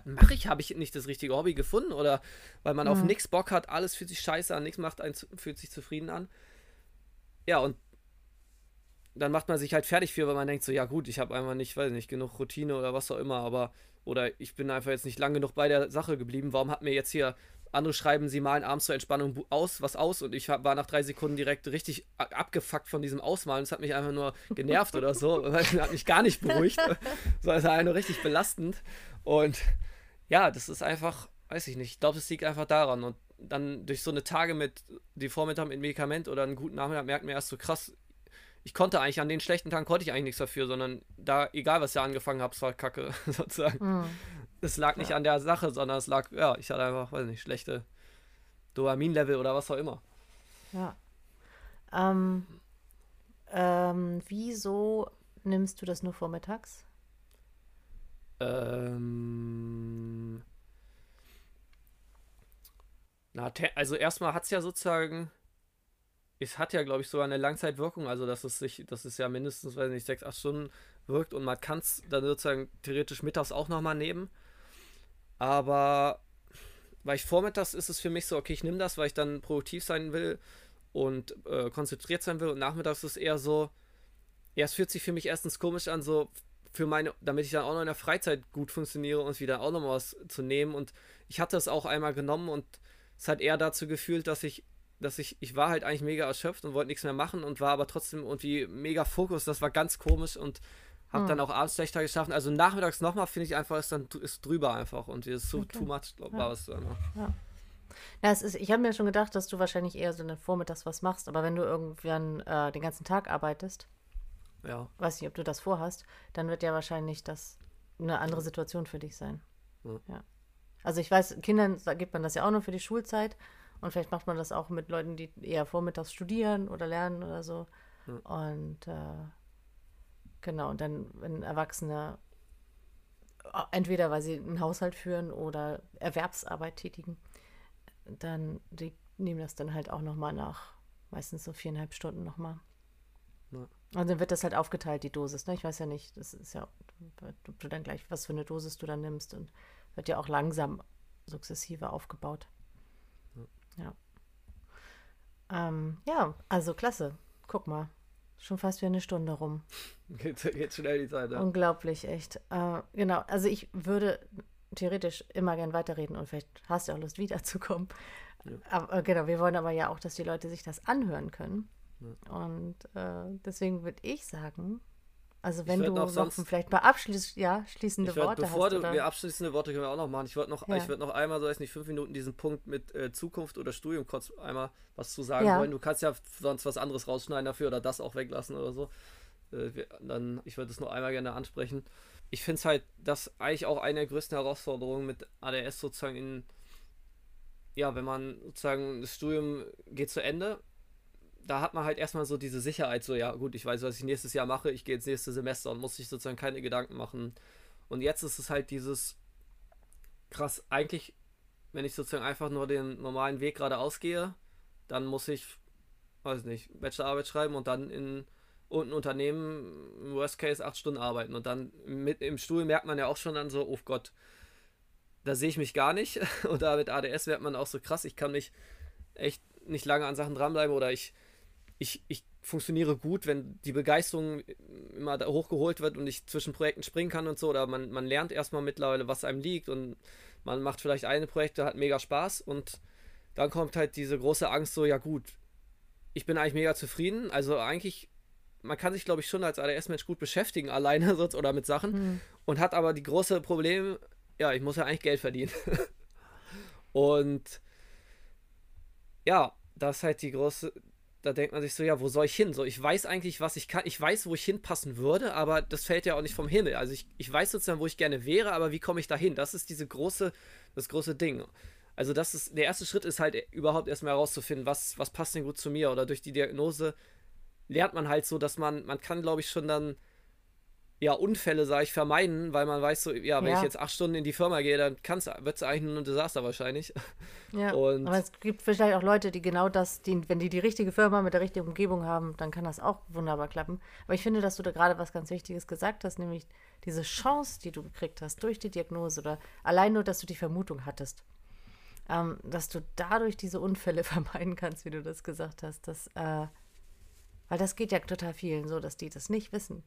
mache ich? Habe ich nicht das richtige Hobby gefunden? Oder weil man mhm. auf nichts Bock hat, alles fühlt sich scheiße an, nichts macht einen, fühlt sich zufrieden an. Ja, und dann macht man sich halt fertig für, weil man denkt so, ja gut, ich habe einfach nicht, weiß nicht, genug Routine oder was auch immer, aber oder ich bin einfach jetzt nicht lang genug bei der Sache geblieben. Warum hat mir jetzt hier andere schreiben, sie malen abends zur Entspannung aus, was aus und ich war nach drei Sekunden direkt richtig abgefuckt von diesem Ausmalen. Es hat mich einfach nur genervt oder so, es hat mich gar nicht beruhigt. so, es war nur richtig belastend. Und ja, das ist einfach, weiß ich nicht, ich glaube, es liegt einfach daran. Und dann durch so eine Tage mit, die Vormittag mit Medikament oder einen guten Nachmittag merkt man erst so krass, ich konnte eigentlich an den schlechten Tagen konnte ich eigentlich nichts dafür, sondern da, egal was ich angefangen habe, es war kacke, sozusagen. Mhm. Es lag nicht ja. an der Sache, sondern es lag, ja, ich hatte einfach, weiß nicht, schlechte Dopamin-Level oder was auch immer. Ja. Ähm, ähm, wieso nimmst du das nur vormittags? Ähm, na, also erstmal hat es ja sozusagen es hat ja, glaube ich, sogar eine Langzeitwirkung, also dass es sich, dass es ja mindestens, weiß nicht, sechs, acht Stunden wirkt und man kann es dann sozusagen theoretisch mittags auch nochmal nehmen. Aber weil ich vormittags ist es für mich so, okay, ich nehme das, weil ich dann produktiv sein will und äh, konzentriert sein will und nachmittags ist es eher so, ja, es fühlt sich für mich erstens komisch an, so für meine, damit ich dann auch noch in der Freizeit gut funktioniere und wieder auch noch mal was zu nehmen und ich hatte es auch einmal genommen und es hat eher dazu gefühlt, dass ich dass ich, ich war halt eigentlich mega erschöpft und wollte nichts mehr machen und war aber trotzdem irgendwie mega Fokus. Das war ganz komisch und habe hm. dann auch abends schlechter geschaffen. Also nachmittags nochmal finde ich einfach, ist dann ist drüber einfach und ist so okay. too much, glaub, ja. war es dann. Ja. Ja, es ist, ich habe mir schon gedacht, dass du wahrscheinlich eher so in den Vormittags was machst, aber wenn du irgendwann äh, den ganzen Tag arbeitest, ja. weiß nicht, ob du das vorhast, dann wird ja wahrscheinlich das eine andere Situation für dich sein. Ja. ja. Also ich weiß, Kindern gibt man das ja auch nur für die Schulzeit und vielleicht macht man das auch mit Leuten, die eher vormittags studieren oder lernen oder so. Mhm. Und äh, genau, und dann, wenn Erwachsene äh, entweder weil sie einen Haushalt führen oder Erwerbsarbeit tätigen, dann die nehmen das dann halt auch nochmal nach, meistens so viereinhalb Stunden nochmal. Ja. Und dann wird das halt aufgeteilt, die Dosis. Ne? Ich weiß ja nicht, das ist ja, ob du dann gleich, was für eine Dosis du dann nimmst und wird ja auch langsam sukzessive aufgebaut. Ja. Ähm, ja, also klasse. Guck mal. Schon fast wie eine Stunde rum. Geht, geht schnell die Zeit, ja. Unglaublich, echt. Äh, genau, also ich würde theoretisch immer gern weiterreden und vielleicht hast du auch Lust wiederzukommen. Ja. Aber, äh, genau, wir wollen aber ja auch, dass die Leute sich das anhören können. Ja. Und äh, deswegen würde ich sagen, also wenn du noch sonst, vielleicht mal abschließ, ja, schließende würd, Worte bevor hast. Bevor wir abschließende Worte können wir auch noch machen. Ich würde noch, ja. ich noch einmal, so weiß nicht, fünf Minuten diesen Punkt mit äh, Zukunft oder Studium kurz einmal was zu sagen ja. wollen. Du kannst ja sonst was anderes rausschneiden dafür oder das auch weglassen oder so. Äh, wir, dann, ich würde es noch einmal gerne ansprechen. Ich finde es halt, dass eigentlich auch eine der größten Herausforderungen mit ADS sozusagen in, ja, wenn man sozusagen das Studium geht zu Ende da hat man halt erstmal so diese Sicherheit, so, ja, gut, ich weiß, was ich nächstes Jahr mache, ich gehe ins nächste Semester und muss sich sozusagen keine Gedanken machen. Und jetzt ist es halt dieses, krass, eigentlich, wenn ich sozusagen einfach nur den normalen Weg geradeaus gehe, dann muss ich weiß nicht, Bachelorarbeit schreiben und dann in und ein Unternehmen, Worst Case, acht Stunden arbeiten. Und dann mit im Stuhl merkt man ja auch schon dann so, oh Gott, da sehe ich mich gar nicht. Und da mit ADS wird man auch so krass, ich kann mich echt nicht lange an Sachen dranbleiben oder ich, ich, ich funktioniere gut, wenn die Begeisterung immer hochgeholt wird und ich zwischen Projekten springen kann und so. Oder man, man lernt erstmal mittlerweile, was einem liegt und man macht vielleicht eine Projekte, hat mega Spaß und dann kommt halt diese große Angst so, ja gut, ich bin eigentlich mega zufrieden. Also eigentlich man kann sich, glaube ich, schon als ADS-Mensch gut beschäftigen, alleine oder mit Sachen. Mhm. Und hat aber die große Problem, ja, ich muss ja eigentlich Geld verdienen. und ja, das ist halt die große, da denkt man sich so, ja, wo soll ich hin? So, ich weiß eigentlich, was ich kann. Ich weiß, wo ich hinpassen würde, aber das fällt ja auch nicht vom Himmel. Also ich, ich weiß sozusagen, wo ich gerne wäre, aber wie komme ich da hin? Das ist diese große, das große Ding. Also das ist, der erste Schritt ist halt überhaupt erstmal herauszufinden, was, was passt denn gut zu mir oder durch die Diagnose lernt man halt so, dass man, man kann, glaube ich, schon dann ja, Unfälle, sage ich, vermeiden, weil man weiß so, ja, wenn ja. ich jetzt acht Stunden in die Firma gehe, dann wird es eigentlich nur ein Desaster wahrscheinlich. Ja, und aber es gibt vielleicht auch Leute, die genau das, die, wenn die die richtige Firma mit der richtigen Umgebung haben, dann kann das auch wunderbar klappen. Aber ich finde, dass du da gerade was ganz Wichtiges gesagt hast, nämlich diese Chance, die du gekriegt hast durch die Diagnose oder allein nur, dass du die Vermutung hattest, ähm, dass du dadurch diese Unfälle vermeiden kannst, wie du das gesagt hast, dass äh, weil das geht ja total vielen so, dass die das nicht wissen.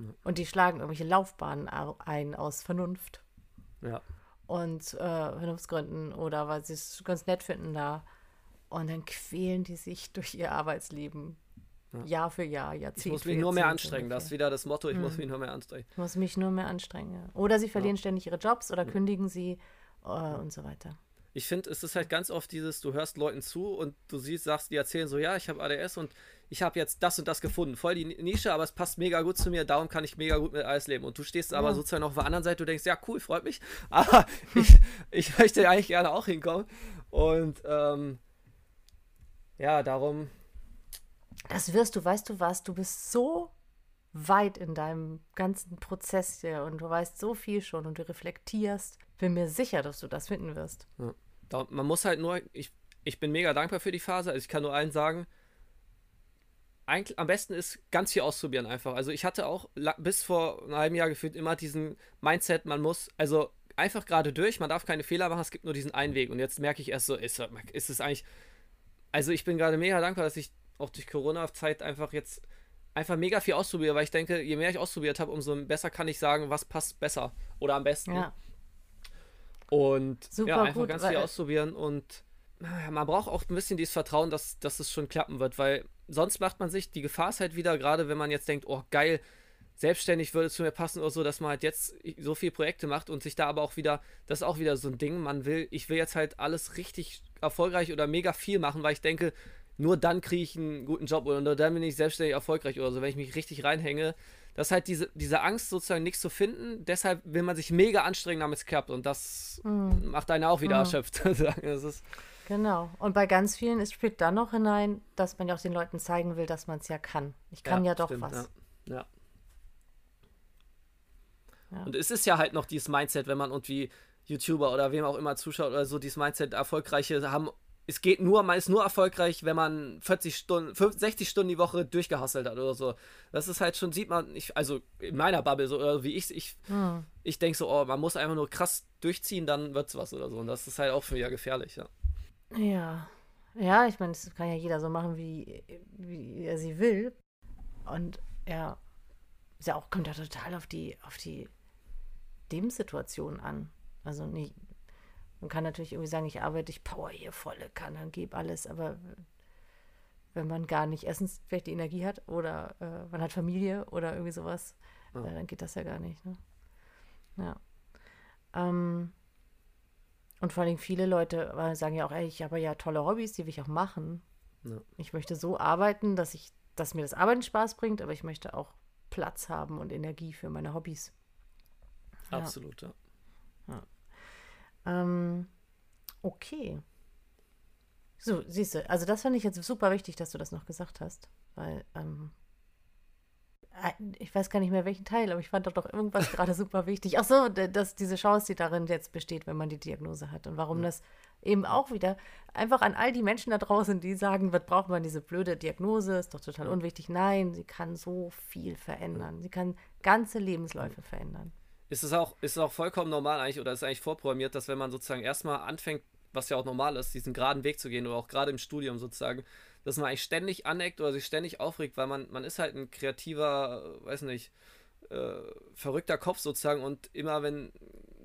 Ja. Und die schlagen irgendwelche Laufbahnen ein aus Vernunft. Ja. Und äh, Vernunftsgründen oder weil sie es ganz nett finden da. Und dann quälen die sich durch ihr Arbeitsleben. Ja. Jahr für Jahr, Jahrzehnt. Ich muss mich nur mehr anstrengen. Das ist wieder das Motto, ich hm. muss mich nur mehr anstrengen. Ich muss mich nur mehr anstrengen. Oder sie verlieren ja. ständig ihre Jobs oder kündigen sie äh, und so weiter ich finde, es ist halt ganz oft dieses, du hörst Leuten zu und du siehst, sagst, die erzählen so, ja, ich habe ADS und ich habe jetzt das und das gefunden. Voll die Nische, aber es passt mega gut zu mir, darum kann ich mega gut mit alles leben. Und du stehst ja. aber sozusagen auf der anderen Seite, du denkst, ja, cool, freut mich, aber ich, ich möchte eigentlich gerne auch hinkommen. Und ähm, ja, darum. Das wirst du, weißt du was, du bist so weit in deinem ganzen Prozess hier und du weißt so viel schon und du reflektierst. Bin mir sicher, dass du das finden wirst. Ja. Man muss halt nur, ich, ich bin mega dankbar für die Phase. Also ich kann nur allen sagen, eigentlich, am besten ist ganz viel ausprobieren einfach. Also ich hatte auch bis vor einem halben Jahr gefühlt immer diesen Mindset, man muss, also einfach gerade durch, man darf keine Fehler machen, es gibt nur diesen einen Weg. Und jetzt merke ich erst so, ist, ist es eigentlich, also ich bin gerade mega dankbar, dass ich auch durch Corona-Zeit einfach jetzt einfach mega viel ausprobiere, weil ich denke, je mehr ich ausprobiert habe, umso besser kann ich sagen, was passt besser oder am besten. Ja. Und Super ja, einfach gut, ganz viel ausprobieren und man braucht auch ein bisschen dieses Vertrauen, dass, dass es schon klappen wird, weil sonst macht man sich, die Gefahr ist halt wieder, gerade wenn man jetzt denkt, oh geil, selbstständig würde zu mir passen oder so, dass man halt jetzt so viele Projekte macht und sich da aber auch wieder, das ist auch wieder so ein Ding, man will, ich will jetzt halt alles richtig erfolgreich oder mega viel machen, weil ich denke, nur dann kriege ich einen guten Job oder nur dann bin ich selbstständig erfolgreich oder so, wenn ich mich richtig reinhänge. Das ist halt diese, diese Angst, sozusagen nichts zu finden. Deshalb will man sich mega anstrengen, damit es klappt. Und das mm. macht einen auch wieder mm. erschöpft. das ist genau. Und bei ganz vielen ist spielt dann noch hinein, dass man ja auch den Leuten zeigen will, dass man es ja kann. Ich kann ja, ja doch stimmt, was. Ja. ja. Ja. Und es ist ja halt noch dieses Mindset, wenn man irgendwie YouTuber oder wem auch immer zuschaut oder so, dieses Mindset, erfolgreiche haben es geht nur, man ist nur erfolgreich, wenn man 40 Stunden, 50, 60 Stunden die Woche durchgehasselt hat oder so. Das ist halt schon, sieht man, ich, also in meiner Bubble, so oder wie ich ich, hm. ich denke so, oh, man muss einfach nur krass durchziehen, dann wird's was oder so. Und das ist halt auch für ja gefährlich, ja. Ja. Ja, ich meine, das kann ja jeder so machen, wie, wie er sie will. Und ja, ist ja auch, kommt ja total auf die, auf die Lebenssituation an. Also nicht, man kann natürlich irgendwie sagen, ich arbeite, ich power hier volle Kanne, gebe alles, aber wenn man gar nicht erstens vielleicht die Energie hat oder äh, man hat Familie oder irgendwie sowas, ja. äh, dann geht das ja gar nicht. Ne? Ja. Ähm, und vor allem viele Leute äh, sagen ja auch, ey, ich habe ja tolle Hobbys, die will ich auch machen. Ja. Ich möchte so arbeiten, dass ich, dass mir das Arbeiten Spaß bringt, aber ich möchte auch Platz haben und Energie für meine Hobbys. Absolut, ja. ja. Ähm, okay. So, siehst du, also das fand ich jetzt super wichtig, dass du das noch gesagt hast, weil ähm, ich weiß gar nicht mehr welchen Teil, aber ich fand doch doch irgendwas gerade super wichtig. Ach so, dass diese Chance, die darin jetzt besteht, wenn man die Diagnose hat und warum ja. das eben auch wieder einfach an all die Menschen da draußen, die sagen, was braucht man diese blöde Diagnose, ist doch total unwichtig. Nein, sie kann so viel verändern. Sie kann ganze Lebensläufe verändern. Ist es auch, ist es auch vollkommen normal eigentlich oder ist eigentlich vorprogrammiert, dass wenn man sozusagen erstmal anfängt, was ja auch normal ist, diesen geraden Weg zu gehen oder auch gerade im Studium sozusagen, dass man eigentlich ständig aneckt oder sich ständig aufregt, weil man, man ist halt ein kreativer, weiß nicht, äh, verrückter Kopf sozusagen und immer wenn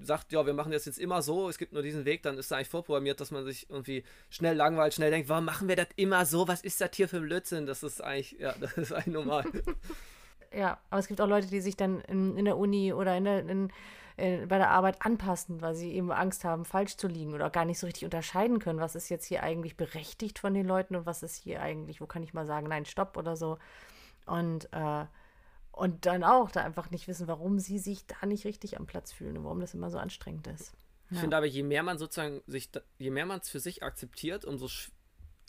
sagt, ja, wir machen das jetzt immer so, es gibt nur diesen Weg, dann ist da eigentlich vorprogrammiert, dass man sich irgendwie schnell langweilt, schnell denkt, warum machen wir das immer so? Was ist das hier für ein Blödsinn? Das ist eigentlich, ja, das ist eigentlich normal. ja, aber es gibt auch Leute, die sich dann in, in der Uni oder in der, in, äh, bei der Arbeit anpassen, weil sie eben Angst haben, falsch zu liegen oder gar nicht so richtig unterscheiden können, was ist jetzt hier eigentlich berechtigt von den Leuten und was ist hier eigentlich, wo kann ich mal sagen, nein, stopp oder so. Und, äh, und dann auch da einfach nicht wissen, warum sie sich da nicht richtig am Platz fühlen und warum das immer so anstrengend ist. Ich finde aber, je mehr man sozusagen sich, je mehr man es für sich akzeptiert, umso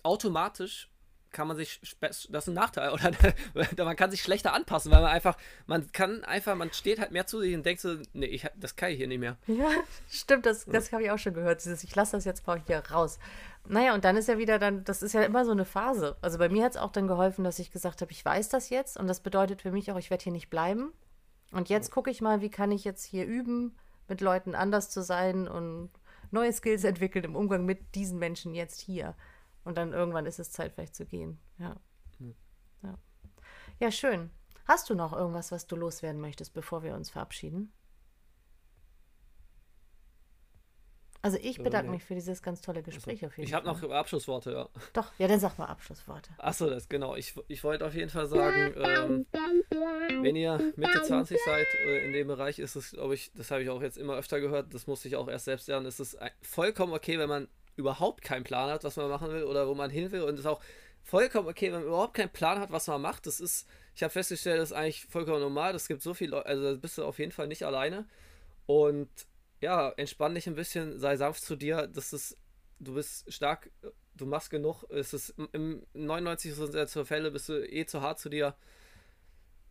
automatisch kann man sich, das ist ein Nachteil, oder man kann sich schlechter anpassen, weil man einfach, man kann einfach, man steht halt mehr zu sich und denkt so, nee, ich, das kann ich hier nicht mehr. Ja, stimmt, das, das habe ich auch schon gehört, dieses, ich lasse das jetzt mal hier raus. Naja, und dann ist ja wieder dann, das ist ja immer so eine Phase. Also bei mir hat es auch dann geholfen, dass ich gesagt habe, ich weiß das jetzt und das bedeutet für mich auch, ich werde hier nicht bleiben. Und jetzt gucke ich mal, wie kann ich jetzt hier üben, mit Leuten anders zu sein und neue Skills entwickeln im Umgang mit diesen Menschen jetzt hier. Und dann irgendwann ist es Zeit, vielleicht zu gehen. Ja. Hm. Ja. ja, schön. Hast du noch irgendwas, was du loswerden möchtest, bevor wir uns verabschieden? Also ich bedanke äh, mich für dieses ganz tolle Gespräch also, auf jeden ich Fall. Ich habe noch Abschlussworte, ja. Doch, ja, dann sag mal Abschlussworte. Achso, das genau. Ich, ich wollte auf jeden Fall sagen, ähm, wenn ihr Mitte 20 seid, äh, in dem Bereich ist es, glaube ich, das habe ich auch jetzt immer öfter gehört, das musste ich auch erst selbst lernen, ist es vollkommen okay, wenn man überhaupt keinen Plan hat, was man machen will oder wo man hin will. Und es ist auch vollkommen okay, wenn man überhaupt keinen Plan hat, was man macht. Das ist, ich habe festgestellt, das ist eigentlich vollkommen normal. Das gibt so viele Leute, also bist du auf jeden Fall nicht alleine. Und ja, entspann dich ein bisschen, sei sanft zu dir. Das ist, du bist stark, du machst genug. Es ist im 99% der Fälle bist du eh zu hart zu dir.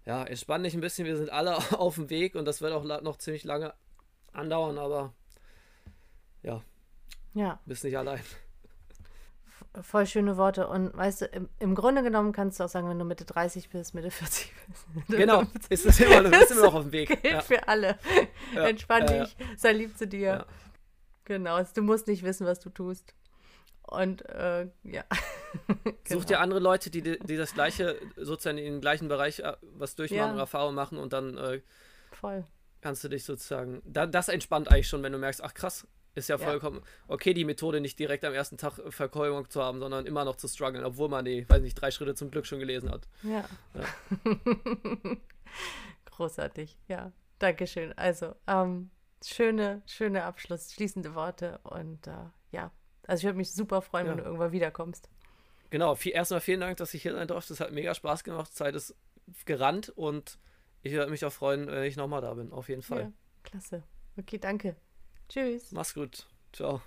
Ja, entspann dich ein bisschen. Wir sind alle auf dem Weg und das wird auch noch ziemlich lange andauern, aber ja, ja. Bist nicht allein. Voll schöne Worte. Und weißt du, im, im, Grunde genommen kannst du auch sagen, wenn du Mitte 30 bist, Mitte 40 bist. Genau, ist das immer, du bist immer noch auf dem Weg. Gilt ja. für alle. Ja. Entspann äh, dich, sei lieb zu dir. Ja. Genau, also du musst nicht wissen, was du tust. Und äh, ja. genau. Such dir andere Leute, die, die das gleiche, sozusagen in den gleichen Bereich äh, was durchmachen, ja. Erfahrung machen und dann äh, Voll. kannst du dich sozusagen. Da, das entspannt eigentlich schon, wenn du merkst, ach krass, ist ja vollkommen ja. okay, die Methode nicht direkt am ersten Tag Verkäuferung zu haben, sondern immer noch zu strugglen, obwohl man die, weiß nicht, drei Schritte zum Glück schon gelesen hat. Ja. ja. Großartig, ja. Dankeschön. Also, ähm, schöne, schöne Abschluss, schließende Worte und äh, ja. Also ich würde mich super freuen, ja. wenn du irgendwann wiederkommst. Genau, viel, erstmal vielen Dank, dass ich hier sein durfte. Es hat mega Spaß gemacht. Zeit ist gerannt und ich würde mich auch freuen, wenn ich nochmal da bin, auf jeden Fall. Ja, klasse. Okay, danke. Tschüss. Mach's gut. Ciao.